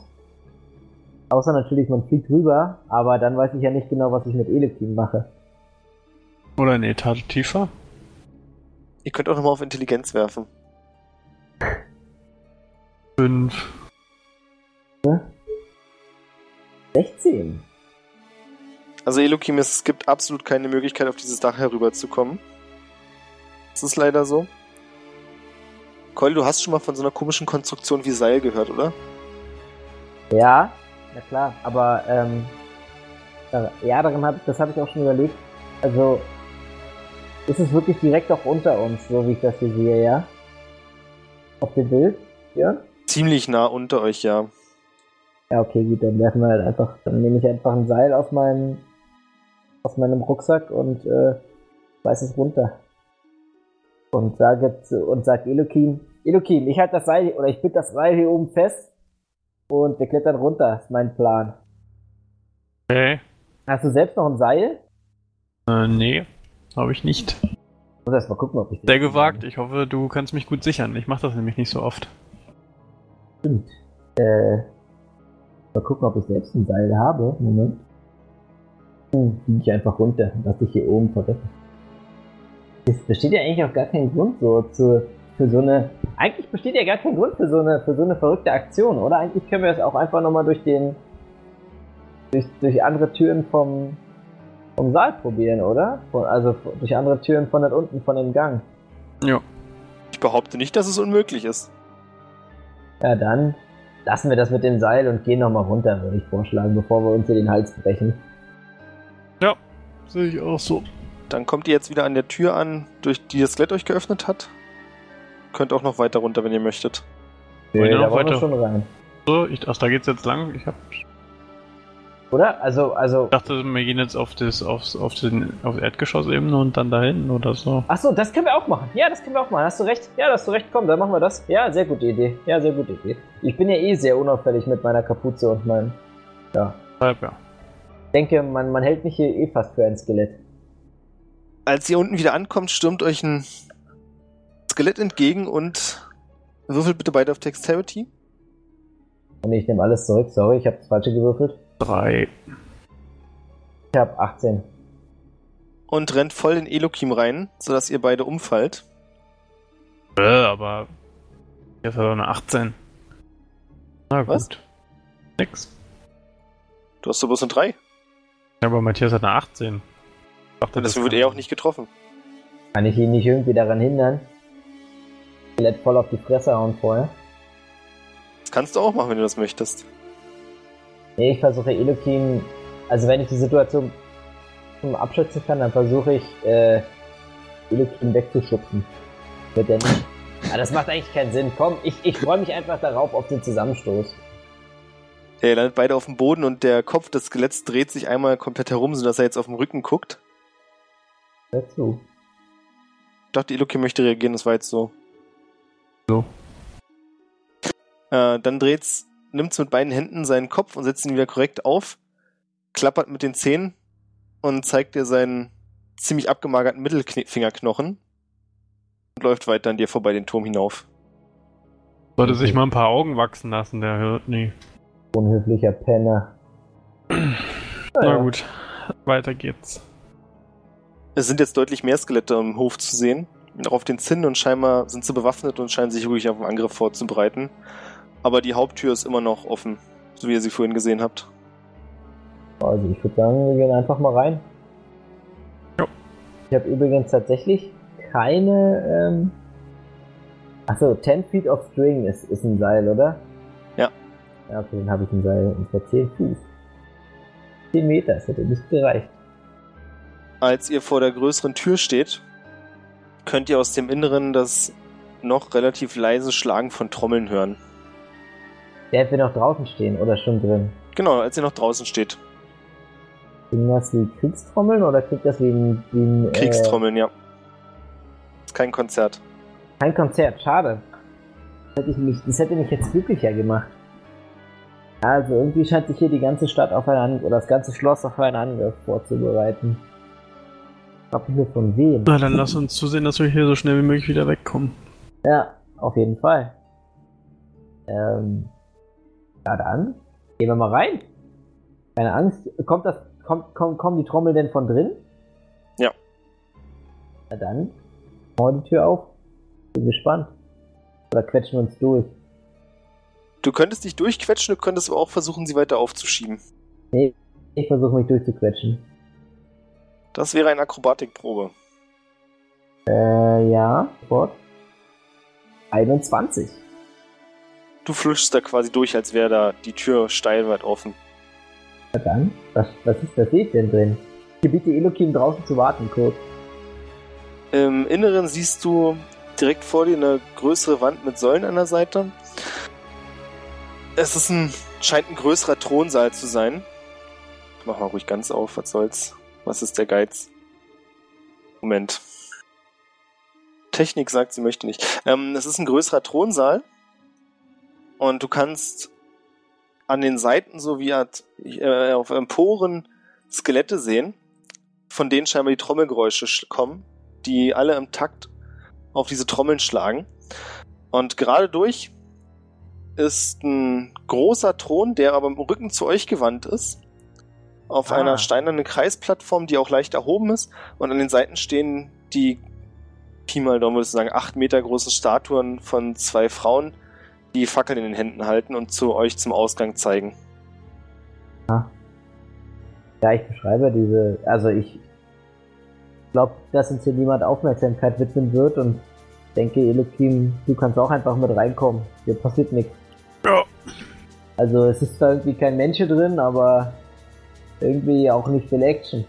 Speaker 3: Außer natürlich, man fliegt rüber, aber dann weiß ich ja nicht genau, was ich mit Elekim mache.
Speaker 2: Oder eine Etage tiefer?
Speaker 1: Ihr könnt auch nochmal auf Intelligenz werfen.
Speaker 2: 5.
Speaker 3: 16.
Speaker 1: Also Elokim, es gibt absolut keine Möglichkeit, auf dieses Dach herüberzukommen. Das ist leider so. Coil, du hast schon mal von so einer komischen Konstruktion wie Seil gehört, oder?
Speaker 3: Ja, na klar, aber ähm, da, ja, daran hab ich, das habe ich auch schon überlegt. Also ist es wirklich direkt auch unter uns, so wie ich das hier sehe, ja? Auf dem Bild? Ja?
Speaker 1: Ziemlich nah unter euch, ja.
Speaker 3: Ja, okay, gut, dann werfen wir halt einfach, dann nehme ich einfach ein Seil aus meinem aus meinem Rucksack und äh, weiß es runter. Und sage zu, und sag Elokim, Elokim, ich halte das Seil oder ich bitte das Seil hier oben fest und wir klettern runter, ist mein Plan.
Speaker 2: Okay.
Speaker 3: Hast du selbst noch ein Seil?
Speaker 2: Äh, nee, habe ich nicht.
Speaker 3: Ich muss erst mal gucken, ob ich
Speaker 2: Sehr gewagt. Ich hoffe, du kannst mich gut sichern. Ich mache das nämlich nicht so oft.
Speaker 3: Stimmt. Äh, mal gucken, ob ich selbst ein Seil habe. Moment. Hm, fliege ich einfach runter, dass ich hier oben verrecke. Es besteht ja eigentlich auch gar kein Grund so zu, für so eine. Eigentlich besteht ja gar kein Grund für so eine, für so eine verrückte Aktion, oder? Eigentlich können wir das auch einfach nochmal durch den. Durch, durch andere Türen vom, vom Saal probieren, oder? Von, also durch andere Türen von dort unten, von dem Gang.
Speaker 2: Ja.
Speaker 1: Ich behaupte nicht, dass es unmöglich ist.
Speaker 3: Ja, dann lassen wir das mit dem Seil und gehen nochmal runter, würde ich vorschlagen, bevor wir uns hier den Hals brechen.
Speaker 2: Ja, sehe ich auch so.
Speaker 1: Dann kommt ihr jetzt wieder an der Tür an, durch die das Skelett euch geöffnet hat. Könnt auch noch weiter runter, wenn ihr möchtet.
Speaker 2: Wir
Speaker 3: da
Speaker 2: noch
Speaker 3: wollen wir
Speaker 2: weiter?
Speaker 3: schon rein.
Speaker 2: So, ich, ach, da geht's jetzt lang. Ich hab,
Speaker 3: Oder? Also, also.
Speaker 2: dachte, wir gehen jetzt auf das, aufs, auf den, auf Erdgeschossebene und dann da hinten oder so.
Speaker 3: Achso, das können wir auch machen. Ja, das können wir auch machen. Hast du recht? Ja, hast du recht. Komm, dann machen wir das. Ja, sehr gute Idee. Ja, sehr gute Idee. Ich bin ja eh sehr unauffällig mit meiner Kapuze und meinem. Ja.
Speaker 2: Halb, ja.
Speaker 3: Ich denke, man, man hält mich hier eh fast für ein Skelett.
Speaker 1: Als ihr unten wieder ankommt, stürmt euch ein Skelett entgegen und würfelt bitte beide auf Dexterity.
Speaker 3: Und ich nehme alles zurück. Sorry, ich habe das falsche gewürfelt.
Speaker 2: Drei.
Speaker 3: Ich habe 18.
Speaker 1: Und rennt voll in Elokim rein, sodass ihr beide umfallt.
Speaker 2: Äh, aber. Jetzt hat er eine 18. Na gut.
Speaker 1: Was?
Speaker 2: Nix.
Speaker 1: Du hast doch bloß eine 3.
Speaker 2: Ja, aber Matthias hat eine 18. Ich dachte,
Speaker 1: Deswegen wird er auch nicht getroffen.
Speaker 3: Kann ich ihn nicht irgendwie daran hindern? Skelett voll auf die Fresse hauen vorher.
Speaker 1: Das kannst du auch machen, wenn du das möchtest.
Speaker 3: Nee, ich versuche Elokim, also wenn ich die Situation abschätzen kann, dann versuche ich äh, Elokim wegzuschubsen. Wird der nicht. Ah, das macht eigentlich keinen Sinn. Komm, ich, ich freue mich einfach darauf auf den Zusammenstoß.
Speaker 1: Ja, ihr landet beide auf dem Boden und der Kopf des Skeletts dreht sich einmal komplett herum, sodass er jetzt auf dem Rücken guckt.
Speaker 3: Dazu.
Speaker 1: Ich dachte, Elokim möchte reagieren, das war jetzt so.
Speaker 2: So.
Speaker 1: Äh, dann dreht's, nimmt's mit beiden Händen seinen Kopf und setzt ihn wieder korrekt auf, klappert mit den Zähnen und zeigt dir seinen ziemlich abgemagerten Mittelfingerknochen und läuft weiter an dir vorbei den Turm hinauf.
Speaker 2: Sollte sich mal ein paar Augen wachsen lassen, der hört nie.
Speaker 3: Unhöflicher Penner. *clears throat*
Speaker 2: Na gut, weiter geht's.
Speaker 1: Es sind jetzt deutlich mehr Skelette im Hof zu sehen, auch auf den Zinnen und scheinbar sind sie bewaffnet und scheinen sich ruhig auf einen Angriff vorzubereiten. Aber die Haupttür ist immer noch offen, so wie ihr sie vorhin gesehen habt.
Speaker 3: Also ich würde sagen, wir gehen einfach mal rein.
Speaker 2: Jo.
Speaker 3: Ich habe übrigens tatsächlich keine. Ähm Achso, 10 Feet of String ist, ist ein Seil, oder?
Speaker 1: Ja.
Speaker 3: Ja, okay, dann habe ich ein Seil und zwar 10 Fuß. 10 Meter, das hätte nicht gereicht.
Speaker 1: Als ihr vor der größeren Tür steht, könnt ihr aus dem Inneren das noch relativ leise Schlagen von Trommeln hören.
Speaker 3: Der hätte noch draußen stehen oder schon drin.
Speaker 1: Genau, als ihr noch draußen steht.
Speaker 3: Klingt das wie Kriegstrommeln oder klingt das wie ein. Wie ein
Speaker 1: Kriegstrommeln, ja. Ist kein Konzert.
Speaker 3: Äh, kein Konzert, schade. Das hätte, ich mich, das hätte mich jetzt glücklicher gemacht. Also irgendwie scheint sich hier die ganze Stadt auf einen Angriff, oder das ganze Schloss auf einen Angriff vorzubereiten. Ich glaube nur von wem.
Speaker 2: Na, dann lass uns zusehen, dass wir hier so schnell wie möglich wieder wegkommen.
Speaker 3: Ja, auf jeden Fall. Ähm, ja dann, gehen wir mal rein. Keine Angst. Kommt das, kommt, kommt, kommen die Trommel denn von drin?
Speaker 1: Ja.
Speaker 3: Na dann, machen wir die Tür auf. Bin gespannt. Oder quetschen wir uns durch.
Speaker 1: Du könntest dich durchquetschen, du könntest aber auch versuchen, sie weiter aufzuschieben.
Speaker 3: Nee, ich versuche mich durchzuquetschen.
Speaker 1: Das wäre eine Akrobatikprobe.
Speaker 3: Äh, ja, sofort. 21.
Speaker 1: Du flutschst da quasi durch, als wäre da die Tür steil weit offen.
Speaker 3: Dann, was, was ist, sehe ich denn drin? Ich gebiete Elokim draußen zu warten, kurz.
Speaker 1: Im Inneren siehst du direkt vor dir eine größere Wand mit Säulen an der Seite. Es ist ein, scheint ein größerer Thronsaal zu sein. Mach mal ruhig ganz auf, was soll's. Was ist der Geiz? Moment. Technik sagt, sie möchte nicht. Ähm, es ist ein größerer Thronsaal. Und du kannst an den Seiten sowie äh, auf Emporen Skelette sehen, von denen scheinbar die Trommelgeräusche sch- kommen, die alle im Takt auf diese Trommeln schlagen. Und gerade durch ist ein großer Thron, der aber im Rücken zu euch gewandt ist. Auf
Speaker 3: Ah.
Speaker 1: einer steinernen Kreisplattform, die auch leicht erhoben ist. Und an den Seiten stehen die Pi mal Daumen, würdest du sagen, acht Meter großen Statuen von zwei Frauen, die Fackeln in den Händen halten und zu euch zum Ausgang zeigen.
Speaker 3: Ja, ich beschreibe diese, also ich glaube, dass uns hier niemand Aufmerksamkeit widmen wird und denke, Elokim, du kannst auch einfach mit reinkommen. Hier passiert nichts.
Speaker 2: Ja.
Speaker 3: Also es ist zwar irgendwie kein Mensch hier drin, aber irgendwie auch nicht viel Action.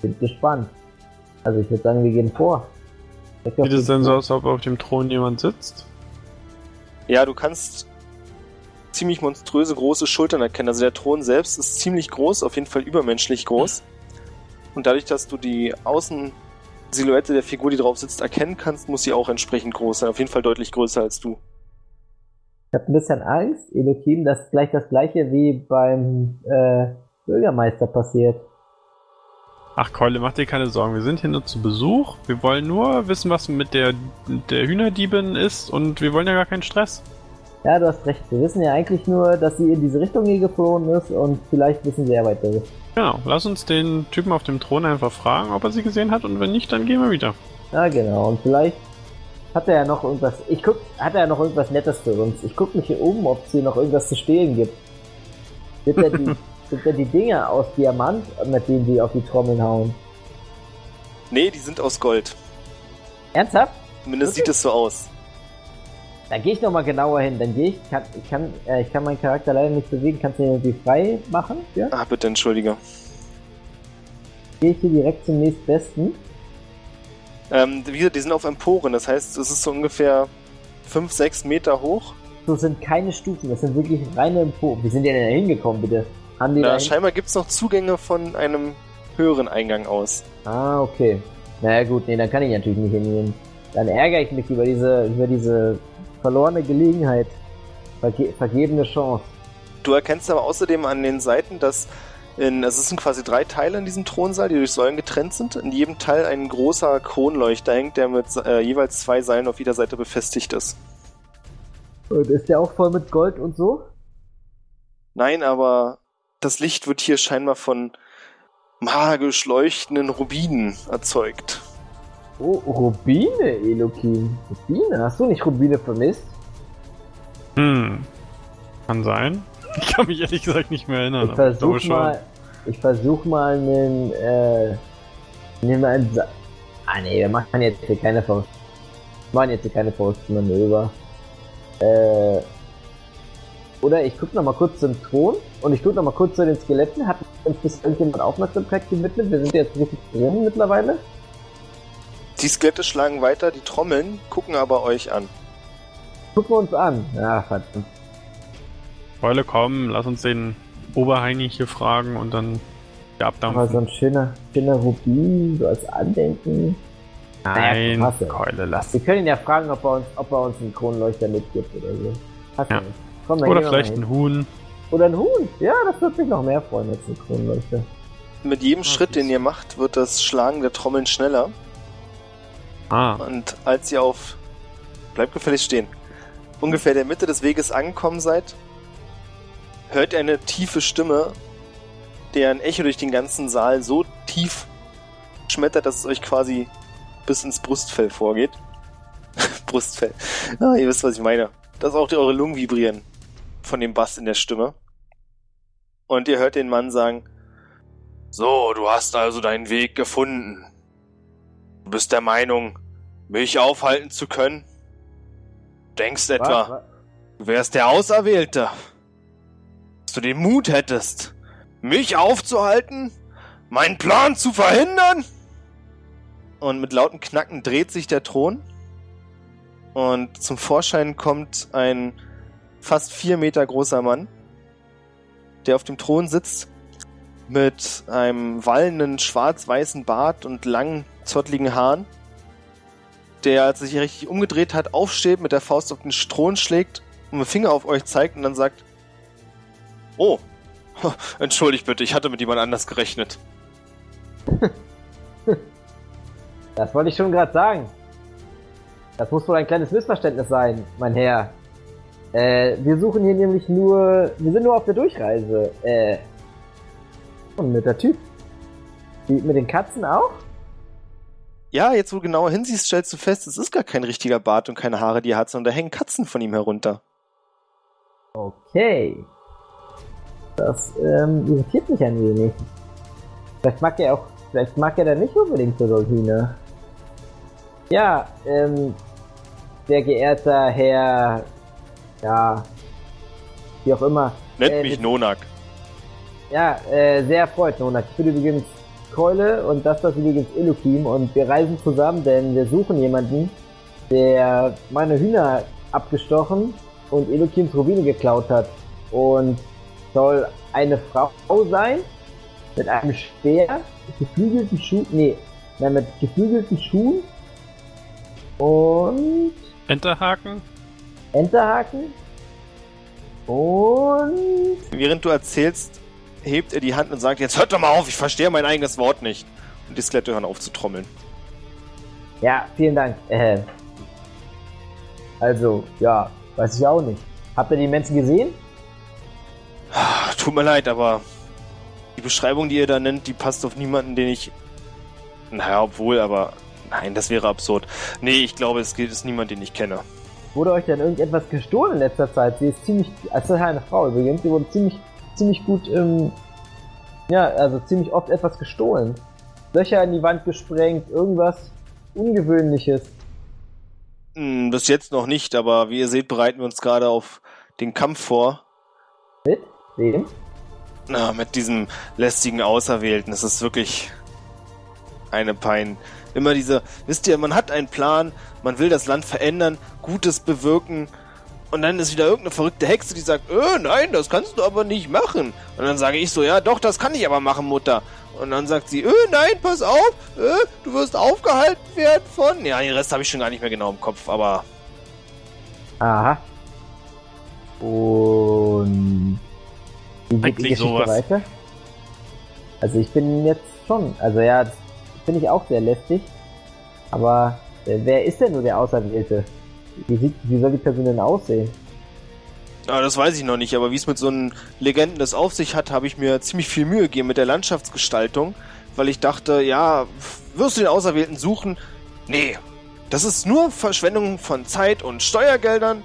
Speaker 3: Bin gespannt. Also ich würde sagen, wir gehen vor.
Speaker 2: Sieht es denn so aus, als ob auf dem Thron jemand sitzt?
Speaker 1: Ja, du kannst ziemlich monströse große Schultern erkennen. Also der Thron selbst ist ziemlich groß, auf jeden Fall übermenschlich groß. Und dadurch, dass du die Außensilhouette der Figur, die drauf sitzt, erkennen kannst, muss sie auch entsprechend groß sein. Auf jeden Fall deutlich größer als du.
Speaker 3: Ich habe ein bisschen Angst, Elokim, dass gleich das gleiche wie beim äh, Bürgermeister passiert.
Speaker 2: Ach Keule, mach dir keine Sorgen. Wir sind hier nur zu Besuch. Wir wollen nur wissen, was mit der, der Hühnerdiebin ist und wir wollen ja gar keinen Stress.
Speaker 3: Ja, du hast recht. Wir wissen ja eigentlich nur, dass sie in diese Richtung hier geflohen ist und vielleicht wissen wir ja weiteres.
Speaker 2: Genau, lass uns den Typen auf dem Thron einfach fragen, ob er sie gesehen hat und wenn nicht, dann gehen wir wieder.
Speaker 3: Ja, genau. Und vielleicht hat er ja noch irgendwas. Ich guck, hat er ja noch irgendwas Nettes für uns. Ich guck mich hier oben, ob es hier noch irgendwas zu stehlen gibt. Sind da die, *laughs* sind da die Dinger aus Diamant, mit denen sie auf die Trommeln hauen?
Speaker 1: Nee, die sind aus Gold.
Speaker 3: Ernsthaft?
Speaker 1: Zumindest
Speaker 3: Wirklich?
Speaker 1: sieht es so aus.
Speaker 3: Da gehe ich nochmal genauer hin. Dann gehe ich, kann, ich kann, äh, ich kann meinen Charakter leider nicht bewegen. Kannst du ihn irgendwie frei machen? Ja?
Speaker 1: Ah, bitte entschuldige.
Speaker 3: Gehe ich hier direkt zum nächstbesten.
Speaker 1: Ähm, wie gesagt, die sind auf Emporen, das heißt, es ist so ungefähr 5, 6 Meter hoch.
Speaker 3: Das sind keine Stufen, das sind wirklich reine Emporen. Wie sind die denn da hingekommen, bitte? Haben die
Speaker 1: Na, scheinbar gibt es noch Zugänge von einem höheren Eingang aus.
Speaker 3: Ah, okay. Naja gut, nee, dann kann ich natürlich nicht hingehen. Dann ärgere ich mich über diese, über diese verlorene Gelegenheit. Verge vergebene Chance.
Speaker 1: Du erkennst aber außerdem an den Seiten, dass in, also es sind quasi drei Teile in diesem Thronsaal, die durch Säulen getrennt sind. In jedem Teil ein großer Kronleuchter hängt, der mit äh, jeweils zwei Seilen auf jeder Seite befestigt ist.
Speaker 3: Und ist der auch voll mit Gold und so?
Speaker 1: Nein, aber das Licht wird hier scheinbar von magisch leuchtenden Rubinen erzeugt.
Speaker 3: Oh, Rubine, Elokin. Rubine? Hast du nicht Rubine vermisst?
Speaker 2: Hm. Kann sein. *laughs* Ich kann mich ehrlich gesagt nicht mehr erinnern.
Speaker 3: Ich
Speaker 2: aber glaube
Speaker 3: versuch
Speaker 2: schon.
Speaker 3: mal, ich versuch mal einen, äh, nehmen wir einen Sa Ah nee, wir machen jetzt hier keine Faust. Wir machen jetzt hier keine Faustmanöver. Äh, oder ich guck noch mal kurz zum Thron und ich guck noch mal kurz zu den Skeletten. Hat uns bis irgendjemand Aufmerksamkeit gewidmet? Wir sind jetzt richtig drin mittlerweile.
Speaker 1: Die Skelette schlagen weiter, die Trommeln, gucken aber euch an.
Speaker 3: Gucken wir uns an. Ja, verdammt.
Speaker 2: Keule, komm, lass uns den Oberheinig hier fragen und dann
Speaker 3: Aber
Speaker 2: ja, abdampfen.
Speaker 3: so ein schöner, schöner Rubin, so als Andenken.
Speaker 2: Nein,
Speaker 3: Naja.
Speaker 2: Keule, lass.
Speaker 3: Wir können ihn ja fragen, ob er uns, ob er uns einen Kronleuchter mitgibt oder so. Hast du
Speaker 2: Ja.
Speaker 3: nicht. Komm, dann
Speaker 2: Oder
Speaker 3: gehen wir mal
Speaker 2: vielleicht ein Huhn.
Speaker 3: Oder ein Huhn. Ja, das würde mich noch mehr freuen als ein Kronleuchter.
Speaker 1: Mit jedem
Speaker 2: Ah,
Speaker 1: Schritt, den ihr macht, wird das Schlagen der Trommeln schneller.
Speaker 2: Ah,
Speaker 1: Und als ihr auf. Bleibt gefällig stehen. Ungefähr der Mitte des Weges angekommen seid, hört ihr eine tiefe Stimme, deren Echo durch den ganzen Saal so tief schmettert, dass es euch quasi bis ins Brustfell vorgeht. *laughs* Brustfell. Ah, ihr wisst, was ich meine. Dass auch die eure Lungen vibrieren von dem Bass in der Stimme. Und ihr hört den Mann sagen: So, du hast also deinen Weg gefunden. Du bist der Meinung, mich aufhalten zu können? Denkst etwa,
Speaker 3: Was?
Speaker 1: du wärst der Auserwählte? Dass du den Mut hättest, mich aufzuhalten? Meinen Plan zu verhindern? Und mit lautem Knacken dreht sich der Thron. Und zum Vorschein kommt ein fast vier Meter großer Mann, der auf dem Thron sitzt, mit einem wallenden schwarz-weißen Bart und langen, zottligen Haaren der, als er sich richtig umgedreht hat, aufsteht, mit der Faust auf den Thron schlägt und mit dem Finger auf euch zeigt und dann sagt: Oh, *laughs* entschuldigt bitte, ich hatte mit jemand anders gerechnet. *laughs*
Speaker 3: Das wollte ich schon gerade sagen. Das muss wohl ein kleines Missverständnis sein, mein Herr. Äh, wir suchen hier nämlich nur. Wir sind nur auf der Durchreise. Äh. Und mit der Typ. Die, mit den Katzen auch?
Speaker 1: Ja, jetzt wo du genauer hinsiehst, stellst du fest, es ist gar kein richtiger Bart und keine Haare, die er hat, sondern da hängen Katzen von ihm herunter.
Speaker 3: Okay. Das ähm, irritiert mich ein wenig. Vielleicht mag er auch. Vielleicht mag er dann nicht unbedingt so Dolphine. Ja, ähm. Sehr geehrter Herr. Ja. wie auch immer.
Speaker 1: Nennt
Speaker 3: Äh,
Speaker 1: mich Nonak.
Speaker 3: Ja, äh, sehr erfreut, Nonak. Ich bin übrigens Keule und das das übrigens Elokim und wir reisen zusammen, denn wir suchen jemanden, der meine Hühner abgestochen und Elokims Rubine geklaut hat. Und soll eine Frau sein mit einem Speer, mit geflügelten Schuhen, nee, nein, mit geflügelten Schuhen und
Speaker 2: Enterhaken?
Speaker 3: Enterhaken und
Speaker 1: Während du erzählst, hebt er die Hand und sagt, jetzt hört doch mal auf, ich verstehe mein eigenes Wort nicht. Und die Skelette hören auf zu trommeln.
Speaker 3: Ja, vielen Dank. Äh, also, ja, weiß ich auch nicht. Habt ihr die Menschen gesehen?
Speaker 1: Ah, Tut mir leid, aber die Beschreibung, die ihr da nennt, die passt auf niemanden, den ich... Naja, obwohl, aber... Nein, das wäre absurd. Nee, ich glaube, es gibt es niemand, den ich kenne.
Speaker 3: Wurde euch denn irgendetwas gestohlen in letzter Zeit? Sie ist ziemlich, also eine Frau übrigens, sie wurde ziemlich, ziemlich gut, ähm, ja, also ziemlich oft etwas gestohlen. Löcher in die Wand gesprengt, irgendwas Ungewöhnliches.
Speaker 1: Hm, bis jetzt noch nicht, aber wie ihr seht, bereiten wir uns gerade auf den Kampf vor.
Speaker 3: Mit? Wem?
Speaker 1: Na, mit diesem lästigen Auserwählten. Das ist wirklich eine Pein. Immer diese, wisst ihr, man hat einen Plan, man will das Land verändern, Gutes bewirken. Und dann ist wieder irgendeine verrückte Hexe, die sagt, äh, nein, das kannst du aber nicht machen. Und dann sage ich so, ja, doch, das kann ich aber machen, Mutter. Und dann sagt sie, äh, nein, pass auf, äh, du wirst aufgehalten werden von... Ja, den Rest habe ich schon gar nicht mehr genau im Kopf, aber
Speaker 3: Aha. Und wie geht die
Speaker 2: Eigentlich
Speaker 3: Geschichte
Speaker 2: sowas.
Speaker 3: weiter? Also ich bin jetzt schon, also ja, das finde ich auch sehr lästig. Aber äh, wer ist denn nur der Auserwählte? Wie, sieht, wie soll die Person denn aussehen?
Speaker 1: Ah, das weiß ich noch nicht, aber wie es mit so einen Legenden das auf sich hat, habe ich mir ziemlich viel Mühe gegeben mit der Landschaftsgestaltung, weil ich dachte, ja, wirst du den Auserwählten suchen? Nee, das ist nur Verschwendung von Zeit und Steuergeldern.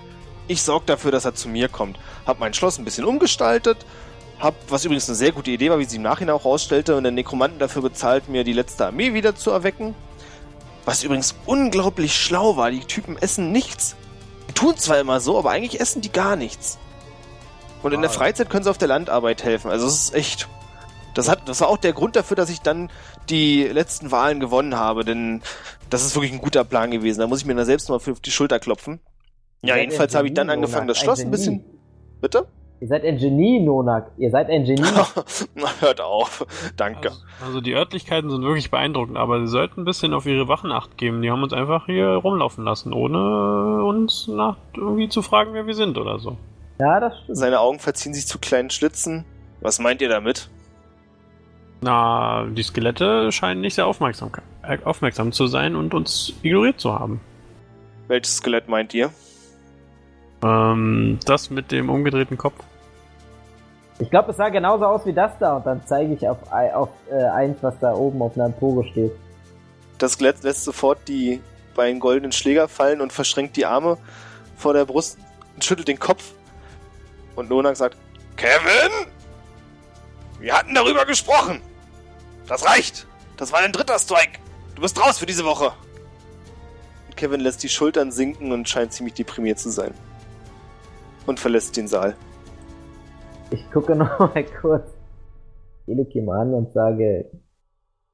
Speaker 1: Ich sorge dafür, dass er zu mir kommt. Hab mein Schloss ein bisschen umgestaltet, hab, was übrigens eine sehr gute Idee war, wie sie im Nachhinein auch rausstellte, und den Nekromanten dafür bezahlt, mir die letzte Armee wieder zu erwecken. Was übrigens unglaublich schlau war, die Typen essen nichts. Die tun zwar immer so, aber eigentlich essen die gar nichts. Und in der
Speaker 2: Ah.
Speaker 1: Freizeit können sie auf der Landarbeit helfen. Also es ist echt. Das hat, das war auch der Grund dafür, dass ich dann die letzten Wahlen gewonnen habe, denn das ist wirklich ein guter Plan gewesen. Da muss ich mir da selbst mal für auf die Schulter klopfen. Ja, jedenfalls habe ich dann angefangen, das Schloss
Speaker 3: ein
Speaker 1: bisschen. Bitte?
Speaker 3: Ihr seid ein Genie, Nonak. Ihr seid ein Genie. *laughs*
Speaker 1: Na, hört auf. Danke.
Speaker 2: Also, also die Örtlichkeiten sind wirklich beeindruckend, aber sie sollten ein bisschen auf ihre Wachen acht geben. Die haben uns einfach hier rumlaufen lassen, ohne uns nach irgendwie zu fragen, wer wir sind oder so.
Speaker 3: ja, das stimmt.
Speaker 1: Seine Augen verziehen sich zu kleinen Schlitzen. Was meint ihr damit?
Speaker 2: Na, die Skelette scheinen nicht sehr aufmerksam, äh, aufmerksam zu sein und uns ignoriert zu haben.
Speaker 1: Welches Skelett meint ihr?
Speaker 2: Ähm, das mit dem umgedrehten Kopf.
Speaker 3: Ich glaube, es sah genauso aus wie das da und dann zeige ich auf, auf äh, eins, was da oben auf einer Empore steht.
Speaker 1: Das Skelett lässt sofort die beiden goldenen Schläger fallen und verschränkt die Arme vor der Brust und schüttelt den Kopf. Und Nonak sagt, Kevin! Wir hatten darüber gesprochen! Das reicht! Das war ein dritter Strike! Du bist raus für diese Woche! Und Kevin lässt die Schultern sinken und scheint ziemlich deprimiert zu sein. Und verlässt den Saal.
Speaker 3: Ich gucke *laughs* noch mal kurz Elokim an und sage,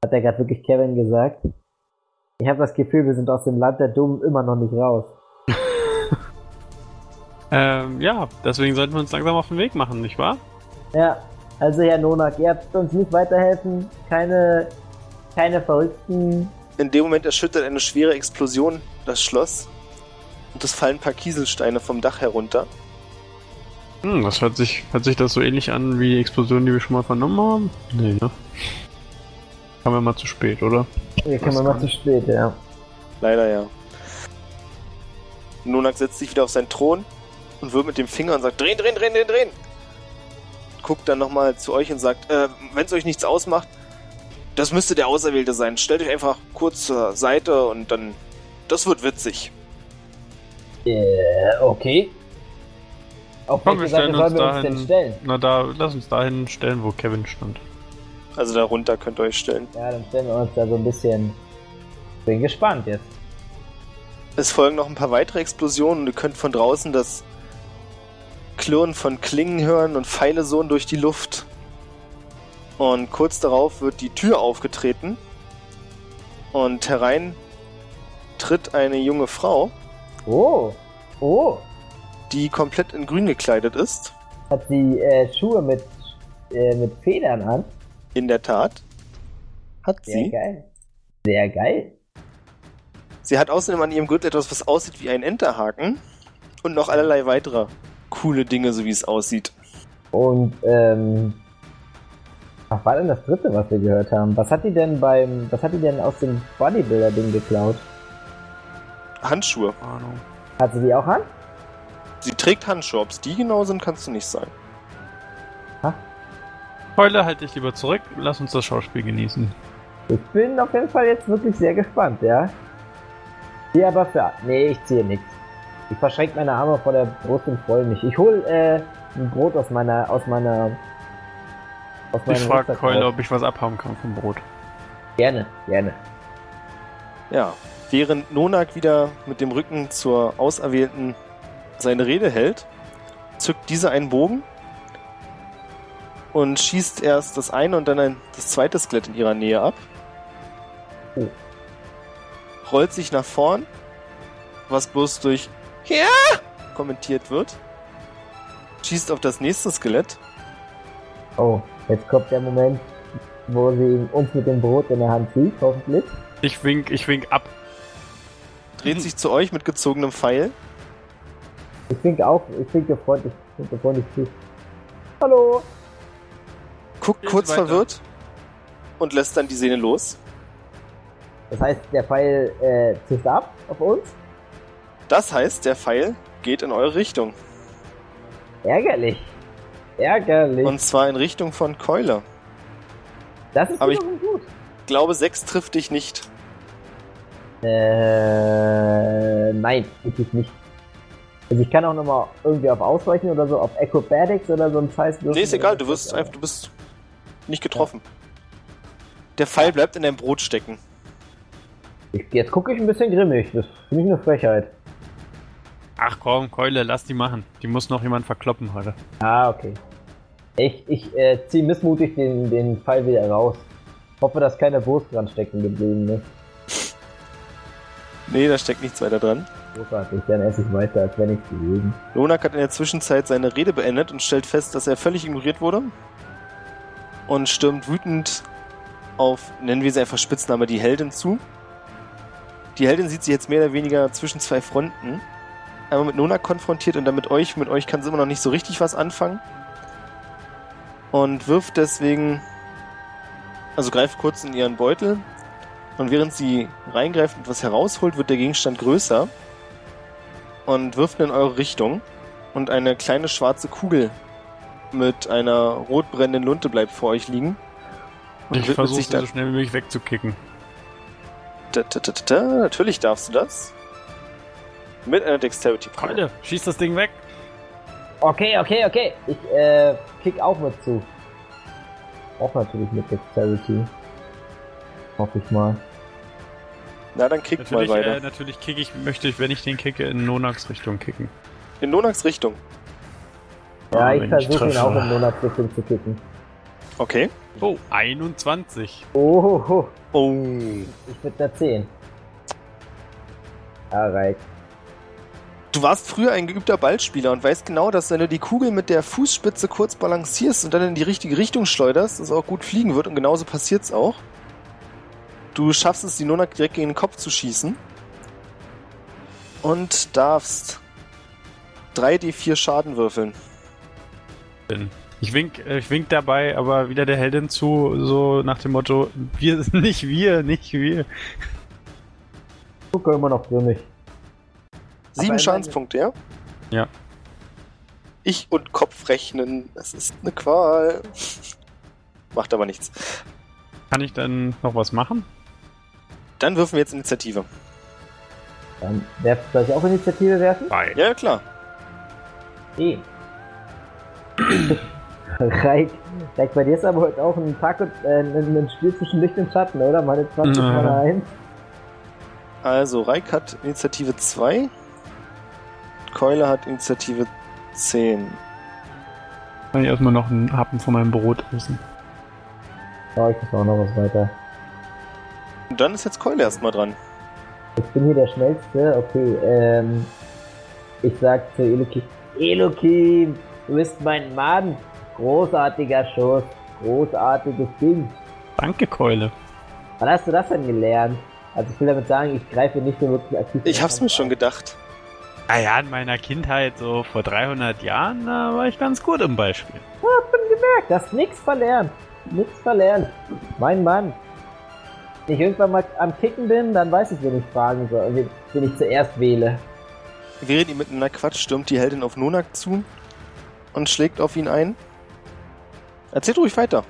Speaker 3: hat er gerade wirklich Kevin gesagt? Ich habe das Gefühl, wir sind aus dem Land der Dummen immer noch nicht raus. *laughs*
Speaker 2: Ähm, ja, deswegen sollten wir uns langsam auf den Weg machen, nicht wahr?
Speaker 3: Ja, also Herr Nonak, ihr habt uns nicht weiterhelfen. Keine, keine verrückten.
Speaker 1: In dem Moment erschüttert eine schwere Explosion das Schloss. Und es fallen ein paar Kieselsteine vom Dach herunter.
Speaker 2: Hm, das hört sich, hört sich das so ähnlich an wie die Explosion, die wir schon mal vernommen haben? Nee, ne? Kam ja mal zu spät, oder?
Speaker 3: Hier kommen wir mal zu spät, ja.
Speaker 1: Leider ja. Nonak setzt sich wieder auf seinen Thron und wirft mit dem Finger und sagt, drehen, drehen, drehen, drehen, drehen. Guckt dann nochmal zu euch und sagt, äh, wenn es euch nichts ausmacht, das müsste der Auserwählte sein. Stellt euch einfach kurz zur Seite und dann, das wird witzig.
Speaker 3: Äh, okay. Auf
Speaker 2: Komm,
Speaker 3: welche
Speaker 2: wir
Speaker 3: Seite
Speaker 2: stellen
Speaker 3: sollen
Speaker 2: uns
Speaker 3: wir uns denn
Speaker 2: dahin.
Speaker 3: stellen?
Speaker 2: Na, da, lass uns dahin stellen, wo Kevin stand.
Speaker 1: Also darunter könnt ihr euch stellen.
Speaker 3: Ja, dann stellen wir uns da so ein bisschen. Bin gespannt jetzt.
Speaker 1: Es folgen noch ein paar weitere Explosionen und ihr könnt von draußen das Klirren von Klingen hören und Pfeile sohn durch die Luft. Und kurz darauf wird die Tür aufgetreten und herein tritt eine junge Frau,
Speaker 3: Oh. Oh.
Speaker 1: Die komplett in grün gekleidet ist.
Speaker 3: Hat sie äh, Schuhe mit, äh, mit Federn an?
Speaker 1: In der Tat. Hat
Speaker 3: Sehr
Speaker 1: sie.
Speaker 3: geil. Sehr geil.
Speaker 1: Sie hat außerdem an ihrem Gürtel etwas, was aussieht wie ein Enterhaken. Und noch allerlei weitere coole Dinge, so wie es aussieht.
Speaker 3: Und, ähm. Was war denn das dritte, was wir gehört haben? Was hat die denn beim. Was hat die denn aus dem Bodybuilder-Ding geklaut?
Speaker 1: Handschuhe.
Speaker 2: Ahnung.
Speaker 3: Hat sie die auch an?
Speaker 1: Sie trägt Handschuhe. Ob es die genau sind, kannst du nicht sagen.
Speaker 2: Keule, halt dich lieber zurück. Lass uns das Schauspiel genießen.
Speaker 3: Ich bin auf jeden Fall jetzt wirklich sehr gespannt, ja? Ziehe aber für. Nee, ich ziehe nichts. Ich verschränke meine Arme vor der Brust und freue mich. Ich hol äh, ein Brot aus meiner. aus meiner. aus
Speaker 2: Ich frage Keule, ob ich was abhaben kann vom Brot.
Speaker 3: Gerne, gerne.
Speaker 1: Ja. Während Nonak wieder mit dem Rücken zur Auserwählten seine Rede hält, zückt diese einen Bogen und schießt erst das eine und dann ein, das zweite Skelett in ihrer Nähe ab.
Speaker 3: Oh.
Speaker 1: Rollt sich nach vorn, was bloß durch Ja kommentiert wird. Schießt auf das nächste Skelett.
Speaker 3: Oh, jetzt kommt der Moment, wo sie uns mit dem Brot in der Hand sieht, hoffentlich.
Speaker 2: Ich wink, ich wink ab.
Speaker 1: dreht sich zu euch mit gezogenem Pfeil.
Speaker 3: Ich winke auch, ich winke freundlich, ich winke freundlich zu. Hallo!
Speaker 1: guckt
Speaker 2: Geht
Speaker 1: kurz
Speaker 2: weiter.
Speaker 1: verwirrt und lässt dann die Sehne los.
Speaker 3: Das heißt, der Pfeil äh, zischt ab auf uns?
Speaker 1: Das heißt, der Pfeil geht in eure Richtung.
Speaker 3: Ärgerlich. Ärgerlich.
Speaker 1: Und zwar in Richtung von Keule.
Speaker 3: das ist
Speaker 1: aber ich-
Speaker 3: gut.
Speaker 1: Glaube 6 trifft dich nicht.
Speaker 3: Äh, nein, wirklich nicht. Also ich kann auch nochmal irgendwie auf Ausweichen oder so, auf Acrobatics oder so ein Scheiß.
Speaker 1: Nee, ist egal, du wirst einfach, du bist nicht getroffen. Der Pfeil bleibt in deinem Brot stecken.
Speaker 3: Ich, jetzt gucke ich ein bisschen grimmig, das finde ich eine Frechheit.
Speaker 2: Ach komm, Keule, lass die machen. Die muss noch jemand verkloppen heute.
Speaker 3: Ah, okay. Ich, ich äh, ziehe missmutig den, den Pfeil wieder raus. Hoffe, dass keine Wurst dran stecken geblieben ist.
Speaker 1: Nee, da steckt nichts weiter dran.
Speaker 3: Großartig, dann esse ich weiter, als wenn nichts gewesen.
Speaker 1: Lonak hat in der Zwischenzeit seine Rede beendet und stellt fest, dass er völlig ignoriert wurde. Und stürmt wütend auf, nennen wir sie einfach Spitzname, die Heldin zu. Die Heldin sieht sie jetzt mehr oder weniger zwischen zwei Fronten. Einmal mit Nonak konfrontiert und dann mit euch. Mit euch kann sie immer noch nicht so richtig was anfangen. Und wirft deswegen, also greift kurz in ihren Beutel. Und während sie reingreift und etwas herausholt, wird der Gegenstand größer und wirft ihn in eure Richtung. Und eine kleine schwarze Kugel mit einer rot brennenden Lunte bleibt vor euch liegen. Und
Speaker 2: Ich versuche
Speaker 1: sich
Speaker 2: so schnell wie möglich wegzukicken.
Speaker 1: Da, da, da, da, da. Natürlich darfst du das. Mit einer dexterity -Probe.
Speaker 2: Keule, schieß das Ding weg.
Speaker 3: Okay, okay, okay. Ich äh, kick auch mit zu. Auch natürlich mit Dexterity. Hoffe ich mal.
Speaker 1: Na, dann kickt
Speaker 2: Natürlich,
Speaker 1: mal weiter.
Speaker 2: äh, natürlich kick ich, möchte ich, wenn ich den kicke, in Nonax Richtung kicken.
Speaker 1: In Nonaks Richtung.
Speaker 3: Ja,
Speaker 2: Ah,
Speaker 3: ich versuche ihn auch in Monatsrichtung zu kicken.
Speaker 1: Okay.
Speaker 2: Oh, 21.
Speaker 3: Oh,
Speaker 1: Oh.
Speaker 3: ich mit einer 10. Alright.
Speaker 1: Du warst früher ein geübter Ballspieler und weißt genau, dass wenn du die Kugel mit der Fußspitze kurz balancierst und dann in die richtige Richtung schleuderst, es auch gut fliegen wird und genauso passiert's auch. Du schaffst es, die Nonak direkt gegen den Kopf zu schießen. Und darfst 3d4 Schaden würfeln.
Speaker 2: Ich wink, äh, ich wink dabei, aber wieder der Heldin zu, so nach dem Motto, wir, *laughs* nicht wir, nicht wir.
Speaker 3: Gucke immer noch grimmig.
Speaker 1: Sieben
Speaker 3: Aber
Speaker 1: Schadenspunkte, ja?
Speaker 2: Ja.
Speaker 1: Ich und Kopf rechnen, das ist eine Qual. Macht aber nichts.
Speaker 2: Kann ich dann noch was machen?
Speaker 1: Dann würfen wir jetzt Initiative.
Speaker 3: Dann werf, soll ich auch Initiative werfen?
Speaker 2: Nein.
Speaker 1: Ja, klar.
Speaker 3: Eh. *clears throat* Reik, Reik, bei dir ist aber heute auch ein Tag und äh, ein, ein Spiel zwischen Licht und Schatten, oder? Meine 20,
Speaker 2: Ja.
Speaker 3: meine 1.
Speaker 1: Also, Reik hat Initiative 2. Keule hat Initiative 10.
Speaker 2: Kann ich erstmal noch einen Happen von meinem Brot essen.
Speaker 3: Ja, ich muss auch noch was weiter.
Speaker 1: Und dann ist jetzt Keule erstmal dran.
Speaker 3: Ich bin hier der Schnellste. Okay, ähm. Ich sag zu Elokim. Elokim, du bist mein Mann. Großartiger Schuss. Großartiges Ding.
Speaker 2: Danke, Keule.
Speaker 3: Wann hast du das denn gelernt? Also ich will damit sagen, ich greife nicht so wirklich aktiv.
Speaker 1: Ich hab's mir schon gedacht.
Speaker 2: Naja, in meiner Kindheit, so vor 300 Jahren, da war ich ganz gut im Beispiel.
Speaker 3: hab schon gemerkt, du hast nichts verlernt. Nichts verlernt. Mein Mann. Wenn ich irgendwann mal am Kicken bin, dann weiß ich, wen ich fragen soll, wen, wen ich zuerst wähle.
Speaker 1: Während ihr miteinander quatscht, stürmt die Heldin auf Nonak zu und schlägt auf ihn ein. Erzählt ruhig weiter.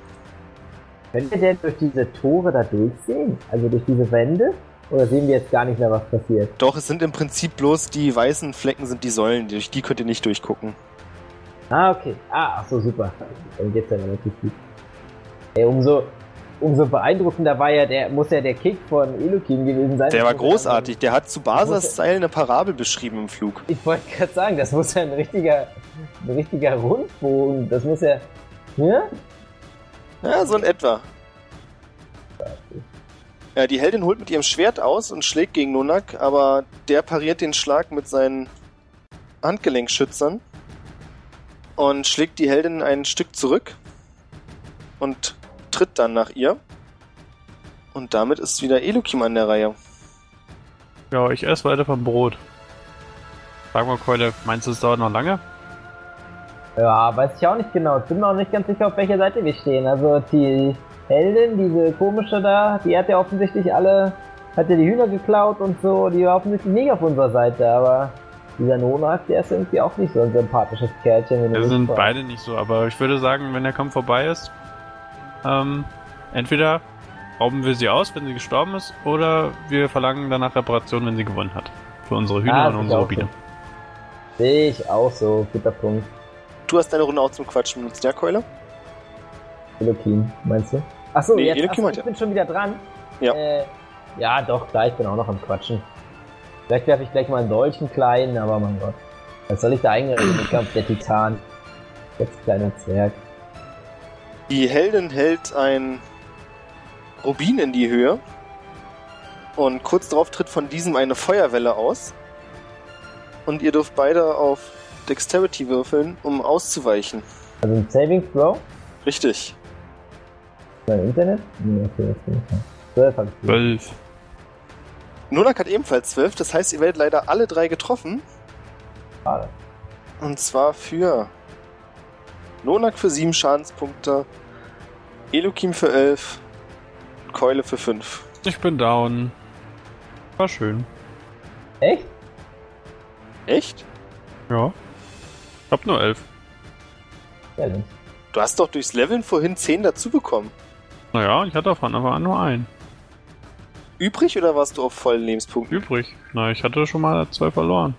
Speaker 3: Können wir denn durch diese Tore da durchsehen? Also durch diese Wände? Oder sehen wir jetzt gar nicht mehr, was passiert?
Speaker 1: Doch, es sind im Prinzip bloß die weißen Flecken sind die Säulen, durch die könnt ihr nicht durchgucken.
Speaker 3: Ah, okay. Ah, ach so, super. Dann geht's ja relativ gut. Ey, umso, umso beeindruckender war ja der, muss ja der Kick von Elokim gewesen sein.
Speaker 1: Der war großartig. Der hat zu Basas Style eine Parabel beschrieben im Flug.
Speaker 3: Ich wollte gerade sagen, das muss ja ein richtiger, ein richtiger Rundbogen. Das muss ja. Ja?
Speaker 1: Ja, so in etwa. Ja, die Heldin holt mit ihrem Schwert aus und schlägt gegen Nonak, aber der pariert den Schlag mit seinen Handgelenkschützern und schlägt die Heldin ein Stück zurück und tritt dann nach ihr. Und damit ist wieder Elokim an der Reihe.
Speaker 2: Ja, ich esse weiter vom Brot. Sag mal, Keule, meinst du, es dauert noch lange?
Speaker 3: Ja, weiß ich auch nicht genau. Ich bin mir auch nicht ganz sicher, auf welcher Seite wir stehen. Also die Heldin, diese komische da, die hat ja offensichtlich alle, hat ja die Hühner geklaut und so, die war offensichtlich nicht auf unserer Seite, aber dieser Nonak, der ist irgendwie auch nicht so ein sympathisches Kerlchen.
Speaker 2: Wir sind beide nicht so, aber ich würde sagen, wenn der Kampf vorbei ist, ähm, entweder rauben wir sie aus, wenn sie gestorben ist, oder wir verlangen danach Reparation, wenn sie gewonnen hat. Für unsere Hühner
Speaker 3: Ah,
Speaker 2: und unsere
Speaker 3: auch so.
Speaker 2: Biene.
Speaker 3: Sehe ich auch so, guter Punkt.
Speaker 1: Du hast deine Runde auch zum Quatschen benutzt, ja, Keule?
Speaker 3: Elokim, meinst du? Achso,
Speaker 1: Nee,
Speaker 3: jetzt achso, ich
Speaker 1: ja.
Speaker 3: bin schon wieder dran.
Speaker 1: Ja.
Speaker 3: Äh, ja, doch, klar, ich bin auch noch am Quatschen. Vielleicht werfe ich gleich mal einen solchen kleinen, aber mein Gott. Was soll ich da eingreifen? Ich glaube, der Titan. Jetzt kleiner Zwerg.
Speaker 1: Die Heldin hält ein Rubin in die Höhe und kurz darauf tritt von diesem eine Feuerwelle aus. Und ihr dürft beide auf Dexterity würfeln, um auszuweichen.
Speaker 3: Also ein Saving Throw?
Speaker 1: Richtig.
Speaker 3: Beim Internet? Nee, okay, das bin ich nicht. 12 hab ich.
Speaker 2: Zwölf.
Speaker 1: Nunak hat ebenfalls 12, das heißt, ihr werdet leider alle drei getroffen.
Speaker 3: Schade.
Speaker 1: Und zwar für Nonak für 7 Schadenspunkte, Elokim für 11, Keule für 5.
Speaker 2: Ich bin down. War schön.
Speaker 3: Echt?
Speaker 1: Echt?
Speaker 2: Ja. Ich hab nur elf.
Speaker 3: Ja, dann.
Speaker 1: Du hast doch durchs Leveln vorhin 10 dazu bekommen.
Speaker 2: Naja, ich hatte davon aber nur einen.
Speaker 1: Übrig oder warst du auf vollen Lebenspunkten?
Speaker 2: Übrig. Na, ich hatte schon mal zwei verloren.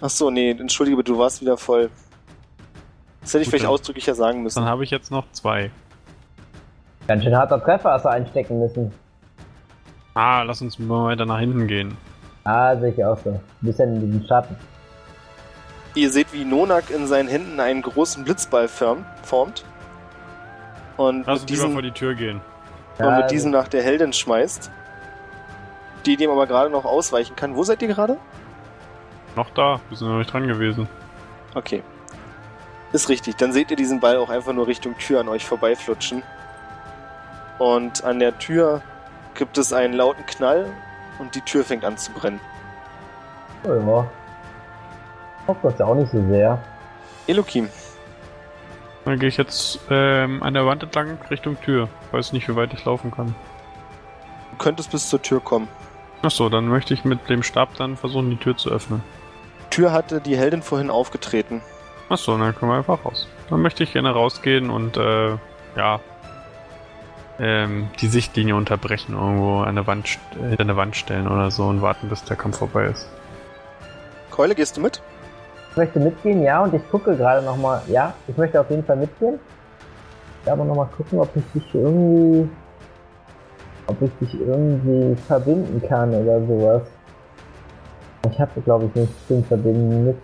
Speaker 1: Ach so, nee, entschuldige bitte, du warst wieder voll. Das hätte ich
Speaker 2: Gut,
Speaker 1: vielleicht
Speaker 2: dann-
Speaker 1: ausdrücklicher sagen müssen.
Speaker 2: Dann habe ich jetzt noch zwei.
Speaker 3: Ganz schön harter Treffer hast du einstecken müssen.
Speaker 2: Ah, lass uns mal weiter nach hinten gehen.
Speaker 3: Ah, sehe ich auch so. Ein bisschen in diesem Schatten.
Speaker 1: Ihr seht, wie Nonak in seinen Händen einen großen Blitzball formt. Und
Speaker 2: Lass
Speaker 1: mit
Speaker 2: lieber vor die Tür gehen.
Speaker 1: und
Speaker 3: Ja,
Speaker 1: mit diesem nach der Heldin schmeißt. Die dem aber gerade noch ausweichen kann. Wo seid ihr gerade?
Speaker 2: Noch da. Wir sind noch nicht dran gewesen.
Speaker 1: Okay. Ist richtig. Dann seht ihr diesen Ball auch einfach nur Richtung Tür an euch vorbeiflutschen. Und an der Tür gibt es einen lauten Knall und die Tür fängt an zu brennen.
Speaker 3: Oh, ja. Hofft das ja auch nicht so sehr.
Speaker 1: Elokim,
Speaker 2: Dann gehe ich jetzt ähm, an der Wand entlang Richtung Tür. Weiß nicht, wie weit ich laufen kann.
Speaker 1: du könntest bis zur Tür kommen.
Speaker 2: Achso, dann möchte ich mit dem Stab dann versuchen, die Tür zu öffnen.
Speaker 1: Tür hatte die Heldin vorhin aufgetreten.
Speaker 2: Achso, dann können wir einfach raus. Dann möchte ich gerne rausgehen und, äh, ja, ähm, die Sichtlinie unterbrechen, irgendwo an der Wand, äh, hinter eine Wand stellen oder so und warten, bis der Kampf vorbei ist.
Speaker 1: Keule, gehst du mit?
Speaker 3: Ich möchte mitgehen, ja, und ich gucke gerade nochmal. Ja, ich möchte auf jeden Fall mitgehen. Ich aber nochmal gucken, ob ich dich irgendwie. Ob ich dich irgendwie verbinden kann oder sowas. Ich habe, glaube ich, nichts zum Verbinden mit.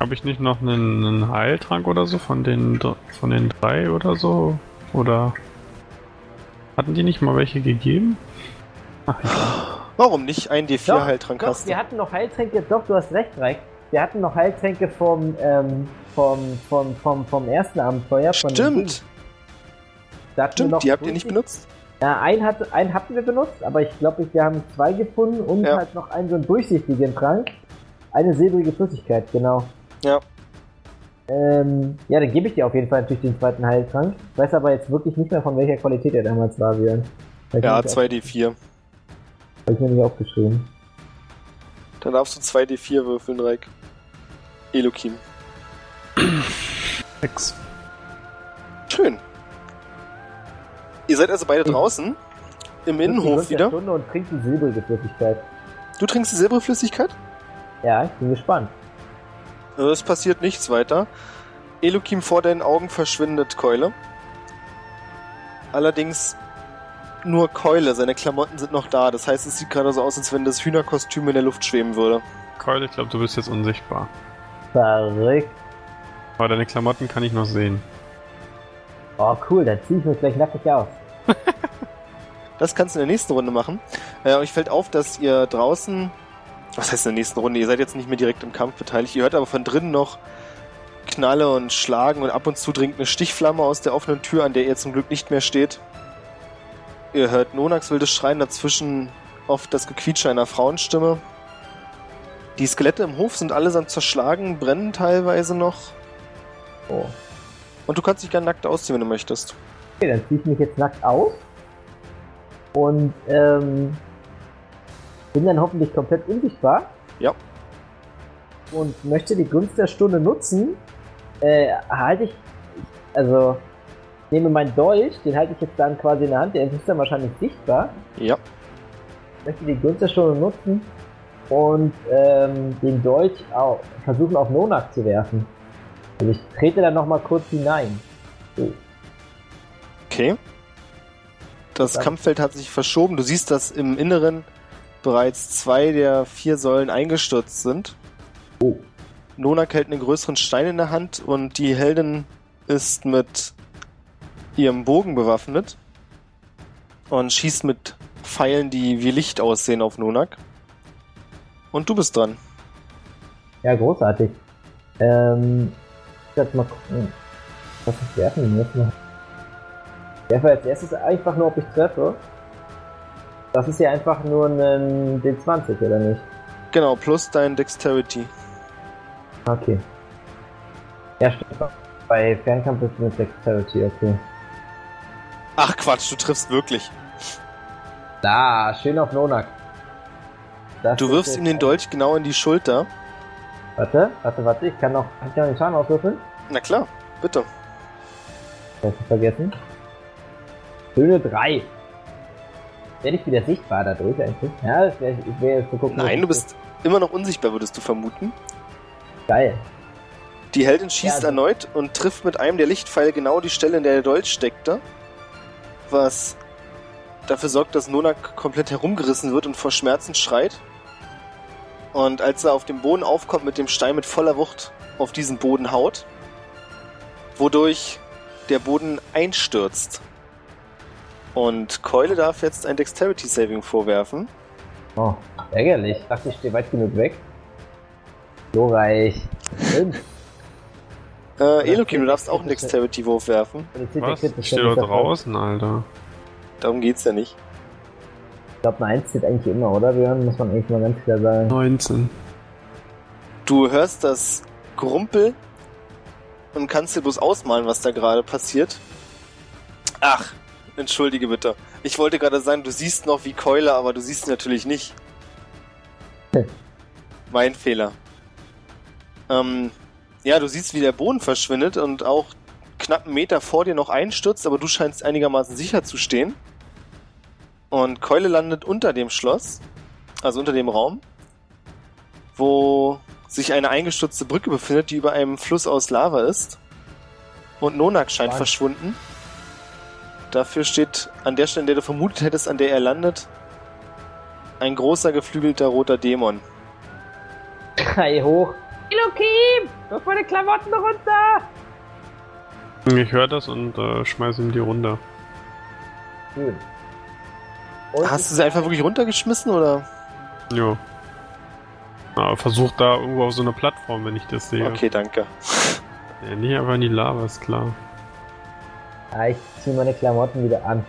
Speaker 2: Habe ich nicht noch einen, einen Heiltrank oder so von den, von den drei oder so? Oder hatten die nicht mal welche gegeben? Ach.
Speaker 1: Warum nicht? Ein D4
Speaker 3: Doch,
Speaker 1: Heiltrank
Speaker 3: Doch,
Speaker 1: hast du.
Speaker 3: wir hatten noch Heiltränke, doch, du hast recht, Reik. Wir hatten noch Heiltränke vom, ähm, vom, vom, vom, vom ersten Abenteuer. Von.
Speaker 1: Stimmt, stimmt,
Speaker 3: noch
Speaker 1: die habt ihr nicht benutzt?
Speaker 3: Ja, einen, hat, einen hatten wir benutzt, aber ich glaube, wir haben zwei gefunden und
Speaker 1: Ja.
Speaker 3: halt noch einen so einen durchsichtigen Trank. Eine silbrige Flüssigkeit, genau.
Speaker 1: Ja.
Speaker 3: Ähm, ja, dann gebe ich dir auf jeden Fall natürlich den zweiten Heiltrank. Ich weiß aber jetzt wirklich nicht mehr, von welcher Qualität er damals war, Björn. Ich
Speaker 1: Ja,
Speaker 3: mir nicht
Speaker 1: 2D4.
Speaker 3: auf- Hab ich mir nicht aufgeschrieben.
Speaker 1: Dann darfst du 2D4 würfeln, Reik. Elokim. *clears throat*
Speaker 2: Sechs.
Speaker 1: Schön. Ihr seid also beide draußen. Im Innenhof
Speaker 3: Ich
Speaker 1: wieder.
Speaker 3: Stunde und trinkt die silbrige Flüssigkeit.
Speaker 1: Du trinkst die Silberflüssigkeit?
Speaker 3: Ja, ich bin gespannt.
Speaker 1: Also Es passiert nichts weiter. Elokim vor deinen Augen verschwindet Keule. Allerdings nur Keule, seine Klamotten sind noch da. Das heißt, es sieht gerade so aus, als wenn das Hühnerkostüm in der Luft schweben würde.
Speaker 2: Keule, ich glaube, du bist jetzt unsichtbar.
Speaker 3: Verrückt.
Speaker 2: Aber deine Klamotten kann ich noch sehen.
Speaker 3: Oh, cool, dann ziehe ich mich gleich nackig aus. *laughs*
Speaker 1: Das kannst du in der nächsten Runde machen. Äh, euch fällt auf, dass ihr draußen. Was heißt in der nächsten Runde? Ihr seid jetzt nicht mehr direkt im Kampf beteiligt. Ihr hört aber von drinnen noch Knalle und Schlagen und ab und zu dringt eine Stichflamme aus der offenen Tür, an der ihr zum Glück nicht mehr steht. Ihr hört Nonax wildes Schreien dazwischen, oft das Gequietsche einer Frauenstimme. Die Skelette im Hof sind allesamt zerschlagen, brennen teilweise noch.
Speaker 3: Oh.
Speaker 1: Und du kannst dich gerne nackt ausziehen, wenn du möchtest.
Speaker 3: Okay, dann ziehe ich mich jetzt nackt aus. Und ähm, bin dann hoffentlich komplett unsichtbar.
Speaker 1: Ja.
Speaker 3: Und möchte die Gunst der Stunde nutzen. Äh, halte ich. Also, nehme meinen Dolch, den halte ich jetzt dann quasi in der Hand, der ist dann wahrscheinlich sichtbar.
Speaker 1: Ja.
Speaker 3: möchte die Gunst der Stunde nutzen und ähm, den Dolch au- versuchen auf Nonak zu werfen. Also ich trete dann nochmal kurz hinein. So.
Speaker 1: Okay. Das Kampffeld hat sich verschoben. Du siehst, dass im Inneren bereits zwei der vier Säulen eingestürzt sind.
Speaker 3: Oh.
Speaker 1: Nonak hält einen größeren Stein in der Hand und die Heldin ist mit ihrem Bogen bewaffnet und schießt mit Pfeilen, die wie Licht aussehen, auf Nonak. Und du bist dran.
Speaker 3: Ja, großartig. Ähm, ich werde mal gucken, was ich werfen muss. Ich werfe als erstes einfach nur, ob ich treffe. Das ist ja einfach nur ein D20, oder nicht?
Speaker 1: Genau, plus dein Dexterity.
Speaker 3: Okay. Ja, stimmt. Bei Fernkampf ist mit Dexterity, okay.
Speaker 1: Ach Quatsch, du triffst wirklich.
Speaker 3: Da, schön auf Nonak. Das
Speaker 1: Du wirfst ihm den Dolch genau in die Schulter.
Speaker 3: Warte, warte, warte, ich kann noch, kann ich noch den Schaden auswürfeln?
Speaker 1: Na klar, bitte.
Speaker 3: Das ist vergessen. Schöne 3. Werde ich wieder sichtbar dadurch eigentlich? Ja, das wäre ich wär jetzt zu gucken.
Speaker 1: Nein, du bist immer noch unsichtbar, würdest du vermuten.
Speaker 3: Geil.
Speaker 1: Die Heldin schießt
Speaker 3: Ja, also-
Speaker 1: erneut und trifft mit einem der Lichtpfeile genau die Stelle, in der der Dolch steckte. Was dafür sorgt, dass Nonak komplett herumgerissen wird und vor Schmerzen schreit. Und als er auf dem Boden aufkommt, mit dem Stein mit voller Wucht auf diesen Boden haut, wodurch der Boden einstürzt. Und Keule darf jetzt ein Dexterity Saving vorwerfen.
Speaker 3: Oh, ärgerlich. Ich dachte, ich stehe weit genug weg. Glorreich. Fünf.
Speaker 1: Äh, Elokim, du darfst auch einen Dexterity-Wurf werfen.
Speaker 2: Was? Ich stehe doch
Speaker 3: Misserfolg?
Speaker 2: draußen, Alter.
Speaker 1: Darum geht's ja nicht.
Speaker 3: Ich glaube, eine 1 zählt eigentlich immer, oder? Björn? Muss man eigentlich mal ganz klar sagen.
Speaker 2: 19.
Speaker 1: Du hörst das Gerumpel und kannst dir bloß ausmalen, was da gerade passiert. Ach, entschuldige bitte. Ich wollte gerade sagen, du siehst noch wie Keule, aber du siehst natürlich nicht. *laughs* mein Fehler. Ähm, ja, du siehst, wie der Boden verschwindet und auch knapp einen Meter vor dir noch einstürzt, aber du scheinst einigermaßen sicher zu stehen. Und Keule landet unter dem Schloss, also unter dem Raum, wo sich eine eingestürzte Brücke befindet, die über einem Fluss aus Lava ist. Und Nonak scheint
Speaker 3: Mann.
Speaker 1: verschwunden. Dafür steht an der Stelle, an der du vermutet hättest, an der er landet, ein großer geflügelter roter Dämon.
Speaker 3: Drei hoch. Du hast meine Klamotten runter!
Speaker 2: Ich höre das und äh, schmeiße ihm die runter.
Speaker 3: Schön. Und
Speaker 1: Hast du sie einfach wirklich runtergeschmissen oder?
Speaker 2: Jo. Na, versuch da irgendwo auf so eine Plattform, wenn ich das sehe.
Speaker 1: Okay, danke.
Speaker 2: Ja, nicht einfach in die Lava, ist klar.
Speaker 3: Ja, ich zieh meine Klamotten wieder an.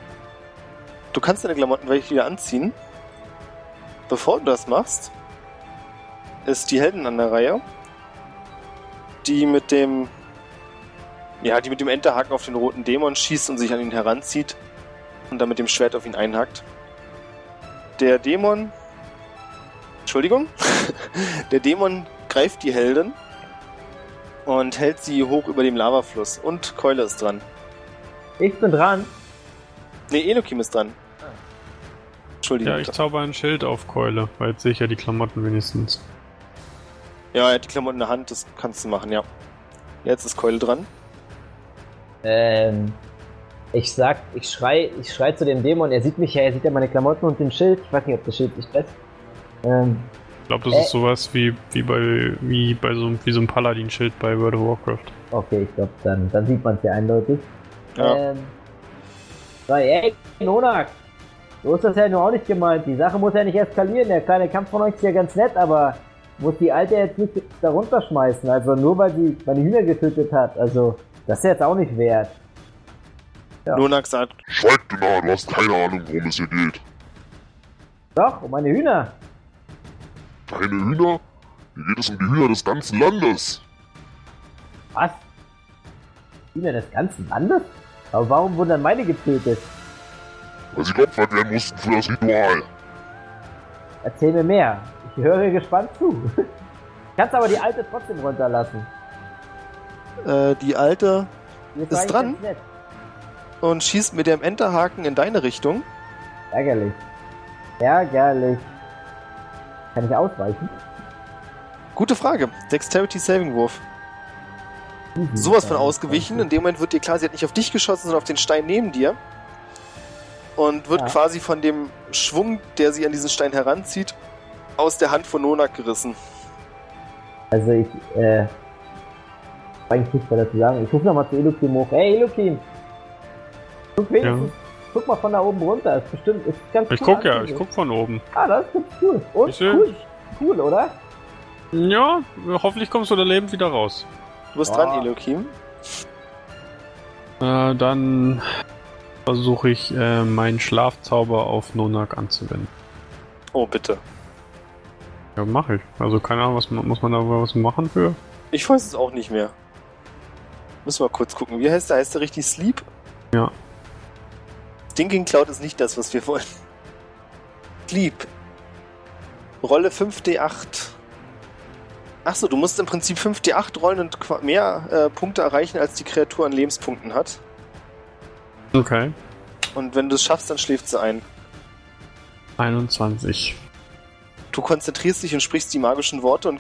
Speaker 1: Du kannst deine Klamotten wirklich wieder anziehen. Bevor du das machst, ist die Helden an der Reihe, die mit dem ja, die mit dem Enterhaken auf den roten Dämon schießt und sich an ihn heranzieht und dann mit dem Schwert auf ihn einhackt. Der Dämon Entschuldigung. *laughs* Der Dämon greift die Heldin und hält sie hoch über dem Lavafluss und Keule ist dran.
Speaker 3: Ich bin dran.
Speaker 1: Nee, Elokim ist dran. Entschuldigung.
Speaker 2: Ja, ich zauber ein Schild auf Keule, weil jetzt sehe ich ja die Klamotten wenigstens.
Speaker 1: Ja, er hat die Klamotten in der Hand, das kannst du machen, ja. Jetzt ist Keule dran.
Speaker 3: Ähm, ich sag, ich schrei, ich schrei zu dem Dämon, er sieht mich ja, er sieht ja meine Klamotten und den Schild. Ich weiß nicht, ob das Schild nicht ist. Ähm,
Speaker 2: Ich glaube, das
Speaker 3: Äh.
Speaker 2: ist sowas wie, wie bei wie bei so, einem- wie so ein Paladin-Schild bei World of Warcraft.
Speaker 3: okay, ich glaube, dann, dann sieht man es ja eindeutig.
Speaker 1: Ja.
Speaker 3: Ähm, so, ey, Nonak, so ist das ja nur auch nicht gemeint. Die Sache muss ja nicht eskalieren. Der kleine Kampf von euch ist ja ganz nett, aber muss die Alte jetzt nicht da runterschmeißen. Also nur weil sie meine Hühner getötet hat. Also, das ist jetzt auch nicht wert. Ja.
Speaker 1: Nonak sagt,
Speaker 4: Schweig, du Narr, du hast keine Ahnung, worum es hier geht.
Speaker 3: Doch, um meine Hühner.
Speaker 4: Deine Hühner? Hier geht es um die Hühner des ganzen Landes.
Speaker 3: Was? Hühner des ganzen Landes? Aber warum wurden dann meine getötet?
Speaker 4: Weil sie geopfert werden mussten für das Ritual.
Speaker 3: Erzähl mir mehr. Ich höre gespannt zu. *laughs* Kannst aber die Alte trotzdem runterlassen.
Speaker 1: äh, die Alte
Speaker 3: Jetzt
Speaker 1: Ist dran? und schießt mit dem Enterhaken in deine Richtung.
Speaker 3: Ärgerlich. Ärgerlich. Kann ich ausweichen?
Speaker 1: Gute Frage. Dexterity Saving Wurf. Sowas von
Speaker 3: Ja,
Speaker 1: ausgewichen. In dem Moment wird dir klar, sie hat nicht auf dich geschossen, sondern auf den Stein neben dir. Und wird
Speaker 3: Ja.
Speaker 1: quasi von dem Schwung, der sie an diesen Stein heranzieht, aus der Hand von Nonak gerissen.
Speaker 3: Also ich, äh, eigentlich nichts mehr dazu sagen. Ich rufe nochmal zu Elokim hoch. Hey Elokim! Guck wenigstens, guck mal von da oben runter. Ist bestimmt, ist ganz
Speaker 2: Ich
Speaker 3: cool
Speaker 2: guck ja, ich guck von oben.
Speaker 3: Ah, das ist ganz cool. Und
Speaker 2: Ich
Speaker 3: cool. Cool, oder?
Speaker 2: Ja, hoffentlich kommst du da lebend wieder raus.
Speaker 1: Du bist
Speaker 3: Ah.
Speaker 1: dran, Elokim.
Speaker 2: Äh, dann versuche ich äh, meinen Schlafzauber auf Nonak anzuwenden.
Speaker 1: Oh, bitte.
Speaker 2: Ja, mache ich. Also keine Ahnung, was muss man da was machen für?
Speaker 1: Ich weiß es auch nicht mehr. Müssen wir kurz gucken. Wie heißt der? Heißt der richtig Sleep?
Speaker 2: Ja.
Speaker 1: Stinking Cloud ist nicht das, was wir wollen. Sleep. Rolle 5d8. Achso, du musst im Prinzip 5d8 rollen und mehr äh, Punkte erreichen, als die Kreatur an Lebenspunkten hat.
Speaker 2: Okay.
Speaker 1: Und wenn du es schaffst, dann schläft sie ein.
Speaker 2: 21.
Speaker 1: Du konzentrierst dich und sprichst die magischen Worte und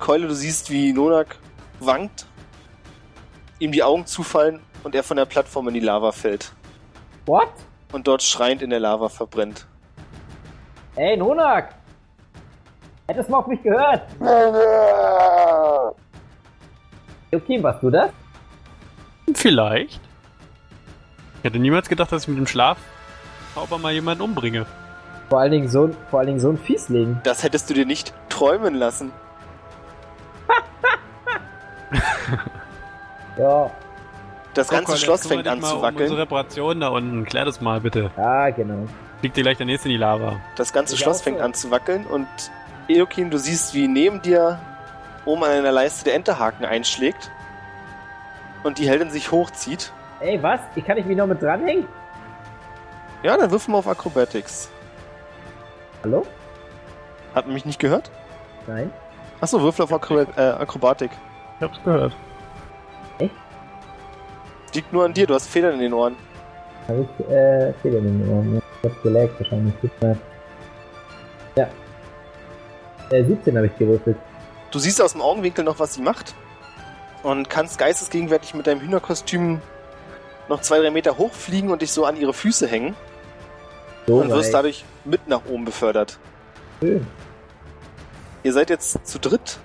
Speaker 1: Keule, du siehst, wie Nonak wankt, ihm die Augen zufallen und er von der Plattform in die Lava fällt.
Speaker 3: What?
Speaker 1: Und dort schreiend in der Lava verbrennt.
Speaker 3: Ey Nonak! Hättest mal auf mich gehört. Elokim, warst du das?
Speaker 2: Vielleicht. Ich hätte niemals gedacht, dass ich mit dem Schlafzauber mal jemanden umbringe.
Speaker 3: Vor allen Dingen so, ein- vor allen Dingen so ein Fiesling.
Speaker 1: Das hättest du dir nicht träumen lassen. *laughs*
Speaker 3: Ja,
Speaker 1: Das ganze
Speaker 2: Guck mal,
Speaker 1: Schloss
Speaker 2: jetzt
Speaker 1: fängt
Speaker 2: dich
Speaker 1: an
Speaker 2: mal
Speaker 1: zu
Speaker 2: Um
Speaker 1: wackeln.
Speaker 2: unsere Reparation da unten. Klär das mal bitte.
Speaker 3: ja, genau.
Speaker 2: Liegt dir gleich der nächste in die Lava.
Speaker 1: Das ganze
Speaker 3: Ich
Speaker 1: Schloss
Speaker 3: auch
Speaker 1: fängt
Speaker 3: so.
Speaker 1: an zu wackeln und Eokin, du siehst, wie neben dir oben an einer Leiste der Enterhaken einschlägt und die Heldin sich hochzieht.
Speaker 3: Ey, was? Ich kann nicht mich noch mit dranhängen?
Speaker 1: Ja, dann wirf mal auf Acrobatics.
Speaker 3: Hallo?
Speaker 1: Hat man mich nicht gehört?
Speaker 3: Nein.
Speaker 1: Achso, würfel auf Acro äh, Akrobatik.
Speaker 2: Ich hab's gehört.
Speaker 1: Liegt nur an dir, du hast Federn in den Ohren.
Speaker 3: Hab ich, äh, Fehler in den Ohren. Ich hab gelaggt wahrscheinlich. Tut mir. Äh, 17 habe ich gewürfelt.
Speaker 1: Du siehst aus dem Augenwinkel noch, was sie macht und kannst geistesgegenwärtig mit deinem Hühnerkostüm noch zwei, drei Meter hochfliegen und dich so an ihre Füße hängen
Speaker 3: So
Speaker 1: und wirst dadurch mit nach oben befördert.
Speaker 3: Schön.
Speaker 1: Ihr seid jetzt zu dritt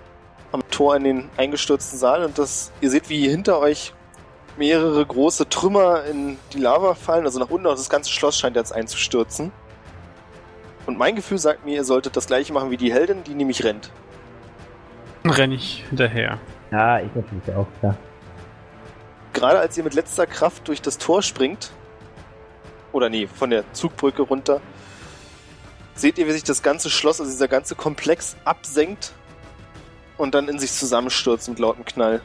Speaker 1: am Tor in den eingestürzten Saal und das, ihr seht, wie hinter euch mehrere große Trümmer in die Lava fallen, also nach unten, und das ganze Schloss scheint jetzt einzustürzen. Und mein Gefühl sagt mir, ihr solltet das gleiche machen wie die Heldin, die nämlich rennt.
Speaker 2: Dann renn ich hinterher.
Speaker 3: Ja, ich natürlich auch, klar.
Speaker 1: Gerade als ihr mit letzter Kraft durch das Tor springt, oder nee, von der Zugbrücke runter, seht ihr, wie sich das ganze Schloss, also dieser ganze Komplex absenkt und dann in sich zusammenstürzt mit lautem Knall.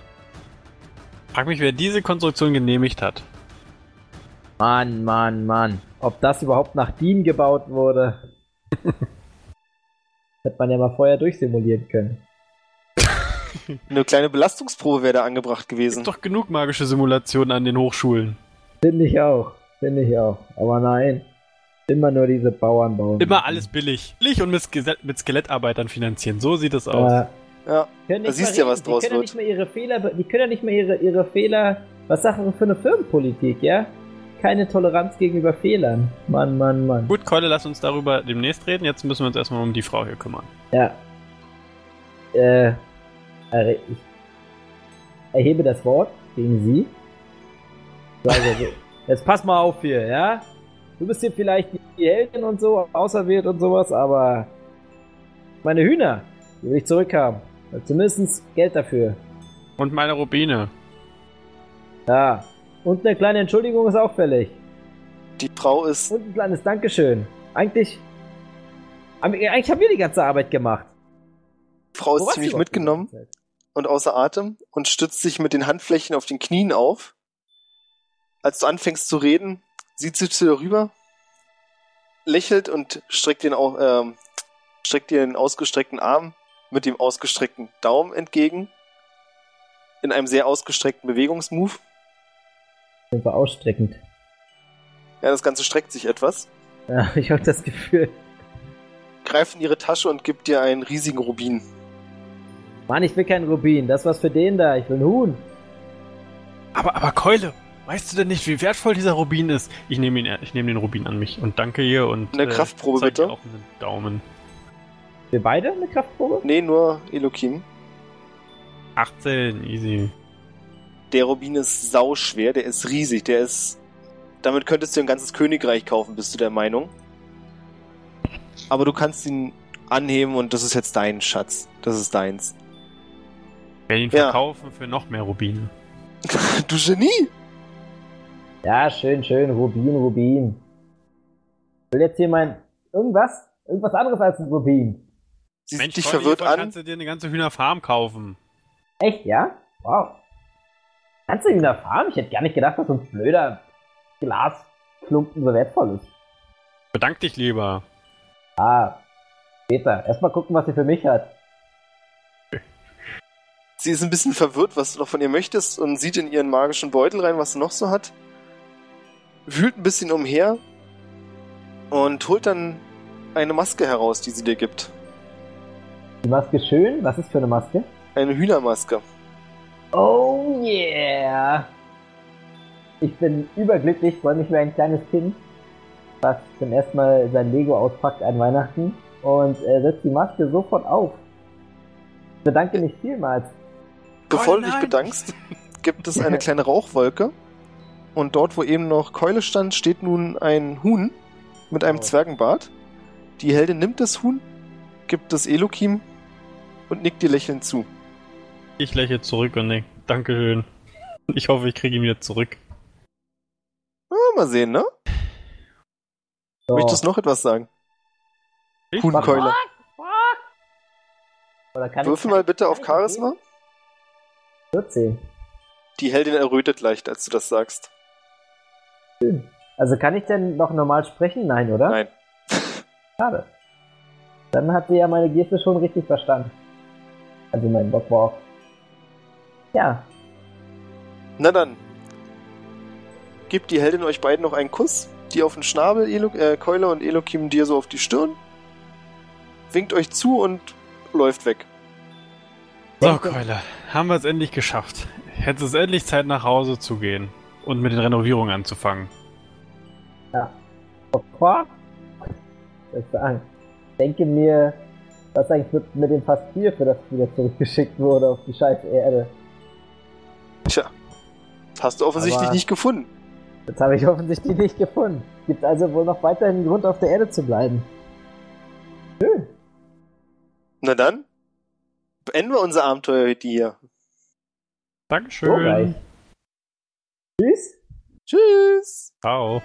Speaker 2: Frag mich, wer diese Konstruktion genehmigt hat.
Speaker 3: Mann, Mann, Mann. Ob das überhaupt nach DIN gebaut wurde. *laughs* Hätte man ja mal vorher durchsimulieren können. *laughs*
Speaker 1: Eine kleine Belastungsprobe wäre da angebracht gewesen.
Speaker 2: Gibt doch genug magische Simulationen an den Hochschulen.
Speaker 3: Finde ich auch. Finde ich auch. Aber nein. Immer nur diese Bauern bauen.
Speaker 2: Immer alles billig. Billig und mit, Ske mit Skelettarbeitern finanzieren. So sieht es aus.
Speaker 3: Äh,
Speaker 1: Ja, Da
Speaker 3: nicht
Speaker 1: siehst du ja, was draus
Speaker 3: die können ja
Speaker 1: wird.
Speaker 3: nicht mal ihre Fehler, die können ja nicht mal ihre, ihre Fehler, was sagen wir für eine Firmenpolitik, ja? Keine Toleranz gegenüber Fehlern. Mann, Mann, Mann.
Speaker 2: Gut, Keule, lass uns darüber demnächst reden. Jetzt müssen wir uns erstmal um die Frau hier kümmern.
Speaker 3: Ja. Äh, also ich erhebe das Wort gegen Sie. Sage so, jetzt pass mal auf hier, ja? Du bist hier vielleicht die Heldin und so, auserwählt und sowas, aber meine Hühner, die will ich zurückhaben. Zumindest Geld dafür.
Speaker 2: Und meine Rubine.
Speaker 3: Ja. Und eine kleine Entschuldigung ist auch fällig.
Speaker 1: die Frau ist
Speaker 3: Und ein kleines Dankeschön. Eigentlich, eigentlich haben wir die ganze Arbeit gemacht.
Speaker 1: Die Frau ist ziemlich mitgenommen und außer Atem und stützt sich mit den Handflächen auf den Knien auf. Als du anfängst zu reden, sieht sie zu dir rüber, lächelt und streckt den, ähm, streckt dir den ausgestreckten Arm mit dem ausgestreckten Daumen entgegen. In einem sehr ausgestreckten Bewegungsmove.
Speaker 3: War ausstreckend.
Speaker 1: Ja, das Ganze streckt sich etwas.
Speaker 3: Ja, *laughs* ich habe das Gefühl.
Speaker 1: Greift in ihre Tasche und gibt dir einen riesigen Rubin.
Speaker 3: Mann, ich will keinen Rubin. Das was für den da. Ich will einen Huhn.
Speaker 2: Aber, aber Keule, weißt du denn nicht, wie wertvoll dieser Rubin ist? Ich nehme ihn, ich nehme den Rubin an mich und danke ihr und
Speaker 1: Eine Kraftprobe,
Speaker 2: zeig dir
Speaker 1: bitte.
Speaker 2: auch einen Daumen.
Speaker 3: Wir beide eine Kraftprobe?
Speaker 1: Nee, nur Elokim.
Speaker 2: 18, easy.
Speaker 1: Der Rubin ist sauschwer, der ist riesig, der ist. Damit könntest du ein ganzes Königreich kaufen, bist du der Meinung. Aber du kannst ihn anheben und das ist jetzt dein Schatz. Das ist deins.
Speaker 2: Ich werde ihn
Speaker 1: Ja.
Speaker 2: verkaufen für noch mehr Rubine. *laughs*
Speaker 1: du Genie!
Speaker 3: Ja, schön, schön. Rubin, Rubin. Ich will jetzt hier mein. Irgendwas? Irgendwas anderes als ein Rubin.
Speaker 1: Sie
Speaker 2: Mensch,
Speaker 1: dich verwirrt an.
Speaker 2: kannst du dir eine ganze Hühnerfarm kaufen.
Speaker 3: Echt, ja? Wow. Kannst du ihn erfahren? Ich hätte gar nicht gedacht, dass so ein blöder Glasklumpen so wertvoll ist.
Speaker 2: Bedank dich lieber.
Speaker 3: Ah, später. Erstmal gucken, was sie für mich hat. *laughs*
Speaker 1: Sie ist ein bisschen verwirrt, was du noch von ihr möchtest und sieht in ihren magischen Beutel rein, was sie noch so hat. Wühlt ein bisschen umher und holt dann eine Maske heraus, die sie dir gibt.
Speaker 3: Die Maske schön. Was ist für eine Maske?
Speaker 1: Eine Hühnermaske.
Speaker 3: Oh yeah! Ich bin überglücklich, freue mich wie ein kleines Kind, was zum ersten Mal sein Lego auspackt an Weihnachten und äh, setzt die Maske sofort auf. Ich bedanke mich vielmals.
Speaker 1: Bevor
Speaker 2: Keule,
Speaker 1: du dich bedankst, gibt es eine *laughs* kleine Rauchwolke. Und dort, wo eben noch Keule stand, steht nun ein Huhn mit einem
Speaker 3: Oh.
Speaker 1: Zwergenbart. Die Heldin nimmt das Huhn, gibt es Elokim und nickt dir lächelnd zu.
Speaker 2: Ich lächle zurück und denke, Dankeschön. Ich hoffe, ich kriege ihn wieder zurück.
Speaker 1: Ah, mal sehen, ne?
Speaker 3: So.
Speaker 1: Möchtest du noch etwas sagen?
Speaker 2: Ich-
Speaker 1: Huhnkeule.
Speaker 3: Oder kann
Speaker 1: Würfel mal bitte auf Charisma.
Speaker 3: 14.
Speaker 1: Die Heldin errötet leicht, als du das sagst.
Speaker 3: Also kann ich denn noch normal sprechen? Nein, oder?
Speaker 1: Nein. *laughs*
Speaker 3: Schade. Dann hat sie ja meine Geste schon richtig verstanden. Also mein Bockwalk. Ja,
Speaker 1: Na dann. Gibt die Heldin euch beiden noch einen Kuss, die auf den Schnabel, Elo äh, Keule und Elokim dir so auf die Stirn, winkt euch zu und läuft weg.
Speaker 2: So, Keule, haben wir es endlich geschafft. Jetzt ist endlich Zeit, nach Hause zu gehen und mit den Renovierungen anzufangen.
Speaker 3: Ich sagen? Ich denke mir, Was eigentlich mit, mit dem Papier, für das wieder zurückgeschickt wurde auf die scheiß Erde?
Speaker 1: Tja. Hast du offensichtlich
Speaker 3: Aber-
Speaker 1: nicht gefunden.
Speaker 3: Das habe ich offensichtlich nicht gefunden. Gibt also wohl noch weiterhin einen Grund, auf der Erde zu bleiben.
Speaker 1: Na dann, beenden wir unser Abenteuer heute hier.
Speaker 2: Dankeschön.
Speaker 3: Tschüss.
Speaker 1: Tschüss!
Speaker 2: Ciao.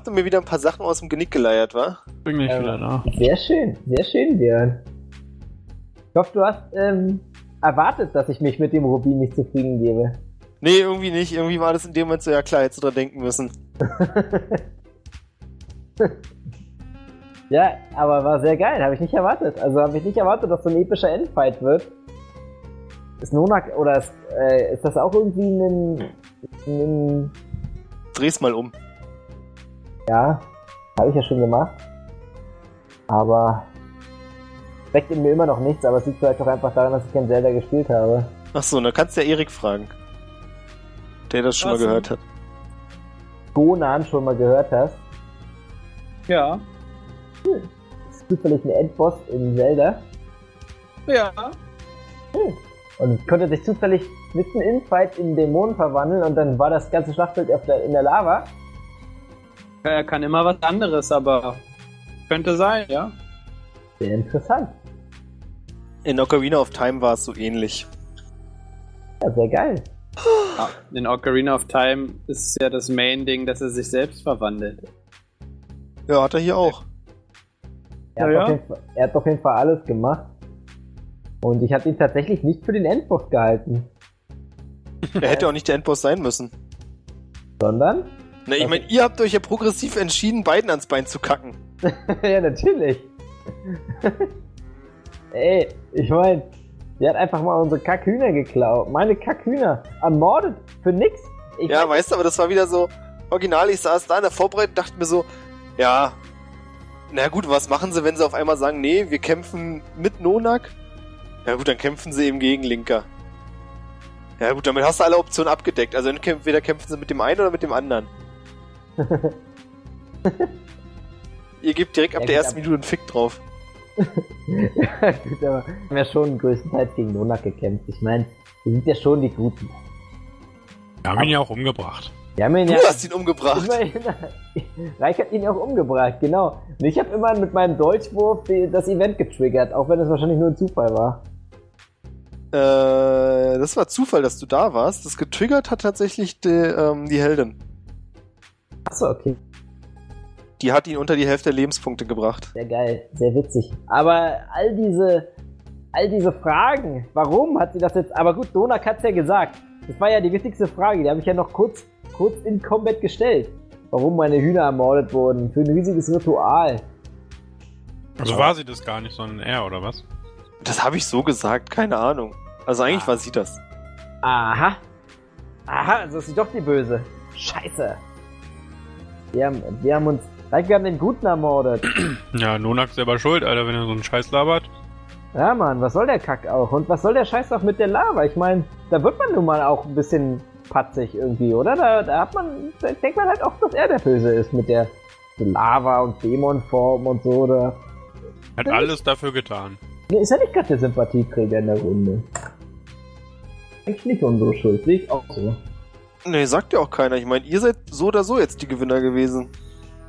Speaker 1: Habt ihr mir wieder ein paar Sachen aus dem Genick geleiert, wa?
Speaker 2: Bin gleich
Speaker 3: Ähm,
Speaker 2: wieder da.
Speaker 3: Sehr schön, sehr schön, Björn. Ich hoffe, du hast ähm, erwartet, dass ich mich mit dem Rubin nicht zufrieden gebe.
Speaker 1: Nee, irgendwie nicht. Irgendwie war das in dem Moment so, ja klar, hättest du dran denken müssen. *laughs*
Speaker 3: ja, aber war sehr geil, habe ich nicht erwartet. Also habe ich nicht erwartet, dass so ein epischer Endfight wird. Ist Nonak oder ist, äh, ist das auch irgendwie ein, ein
Speaker 1: Dreh's mal um.
Speaker 3: Ja, habe ich ja schon gemacht. Aber weckt in mir immer noch nichts, aber es liegt vielleicht auch einfach daran, dass ich kein Zelda gespielt habe.
Speaker 1: Achso, dann kannst du ja Erik fragen. Der das schon
Speaker 5: Was
Speaker 1: mal
Speaker 5: denn?
Speaker 1: gehört hat.
Speaker 3: Gonan schon mal gehört hast.
Speaker 5: Ja.
Speaker 3: ist zufällig ein Endboss in Zelda
Speaker 5: Ja.
Speaker 3: und konnte sich zufällig mitten im Fight in Dämonen verwandeln und dann war das ganze Schlachtfeld der, in der Lava.
Speaker 5: Er kann immer was anderes, aber könnte sein, ja.
Speaker 3: Sehr interessant.
Speaker 1: In Ocarina of Time war es so ähnlich.
Speaker 3: Ja, sehr geil.
Speaker 5: ja. In Ocarina of Time ist es ja das Main-Ding, dass er sich selbst verwandelt.
Speaker 1: Ja, hat er hier auch.
Speaker 3: Er, hat
Speaker 5: Ja,
Speaker 3: auf
Speaker 5: ja.
Speaker 3: jeden Fall, er hat auf jeden Fall alles gemacht. Und ich habe ihn tatsächlich nicht für den Endboss gehalten,
Speaker 1: Er hätte auch nicht der Endboss sein müssen.
Speaker 3: sondern
Speaker 1: Na, ich meine, ihr habt euch ja progressiv entschieden, beiden ans Bein zu kacken. *laughs*
Speaker 3: ja, natürlich. Ey, ich mein, die hat einfach mal unsere Kackhühner geklaut. Meine Kackhühner. Ermordet für nix. Ich
Speaker 1: Ja, weißt du, aber das war wieder so, original, ich saß da in der Vorbereitung, dachte mir so, ja, na gut, was machen sie, wenn sie auf einmal sagen, nee, wir kämpfen mit Nonak? Ja gut, dann kämpfen sie eben gegen Linker. Ja gut, damit hast du alle Optionen abgedeckt. Also entweder kämpfen sie mit dem einen oder mit dem anderen. *laughs* Ihr gebt direkt ab
Speaker 3: Ja,
Speaker 1: der ersten
Speaker 3: aber-
Speaker 1: Minute einen Fick drauf. *laughs*
Speaker 3: Gut, aber wir haben ja schon größtenteils gegen Nonak gekämpft. Ich meine, wir sind ja schon die Guten.
Speaker 2: Wir haben ihn ja auch umgebracht.
Speaker 3: Wir haben ihn
Speaker 1: Du
Speaker 3: ja.
Speaker 1: hast ihn umgebracht. *laughs*
Speaker 3: Reich hat ihn auch umgebracht, genau. Und ich habe immer mit meinem Dolchwurf die- das Event getriggert, auch wenn es wahrscheinlich nur ein Zufall war.
Speaker 1: Äh, das war Zufall, dass du da warst. Das getriggert hat tatsächlich die, ähm, die Heldin.
Speaker 3: Achso, okay.
Speaker 1: Die hat ihn unter die Hälfte der Lebenspunkte gebracht.
Speaker 3: Sehr geil, sehr witzig. Aber all diese, all diese Fragen, warum hat sie das jetzt? Aber gut, Donak hat's ja gesagt. Das war ja die wichtigste Frage, die habe ich ja noch kurz, kurz in Combat gestellt. Warum meine Hühner ermordet wurden, für ein riesiges Ritual.
Speaker 2: Also war sie das gar nicht, sondern er, oder was?
Speaker 1: Das habe ich so gesagt, keine Ahnung. Also eigentlich
Speaker 3: Ah.
Speaker 1: war sie das.
Speaker 3: Aha. Aha, also ist sie doch die Böse. Scheiße. Wir haben, wir haben uns, Reik, wir haben den Guten ermordet.
Speaker 2: Ja, Nonak selber schuld, Alter, wenn er so einen Scheiß labert.
Speaker 3: Ja, Mann, was soll der Kack auch? Und was soll der Scheiß auch mit der Lava? Ich meine, da wird man nun mal auch ein bisschen patzig irgendwie, oder? Da, da hat man, da denkt man halt auch, dass er der Böse ist mit der Lava und Dämonform und so, oder?
Speaker 2: Hat
Speaker 3: Ja.
Speaker 2: alles dafür getan.
Speaker 3: Ist ja nicht gerade der Sympathieträger in der Runde. Eigentlich nicht unsere Schuld, sehe ich auch so.
Speaker 1: Nee, sagt ja auch keiner. Ich meine, ihr seid so oder so jetzt die Gewinner gewesen.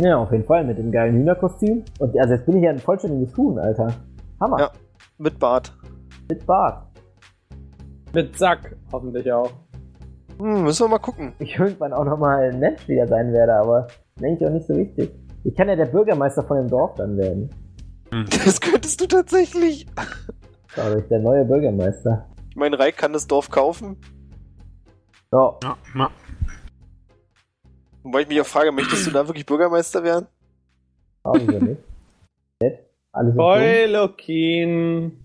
Speaker 3: Ja, auf jeden Fall, mit dem geilen Hühnerkostüm. Und also jetzt bin ich ja ein vollständiges Huhn, Alter. Hammer.
Speaker 1: Ja. Mit Bart.
Speaker 3: Mit Bart.
Speaker 5: Mit Sack, hoffentlich auch.
Speaker 1: Hm, müssen wir mal gucken.
Speaker 3: Ich irgendwann auch nochmal ein Mensch wieder sein werde, aber denke ich auch nicht so wichtig. Ich kann ja der Bürgermeister von dem Dorf dann werden.
Speaker 2: Hm. *laughs*
Speaker 1: Das könntest du tatsächlich.
Speaker 3: Dadurch der neue Bürgermeister.
Speaker 1: Ich meine, Reik kann das Dorf kaufen.
Speaker 3: So,
Speaker 2: Ja, ma.
Speaker 1: Wobei ich mich auch frage, möchtest du da wirklich Bürgermeister werden?
Speaker 3: Haben wir nicht. Alles in Ordnung.
Speaker 5: Boy, Lokin.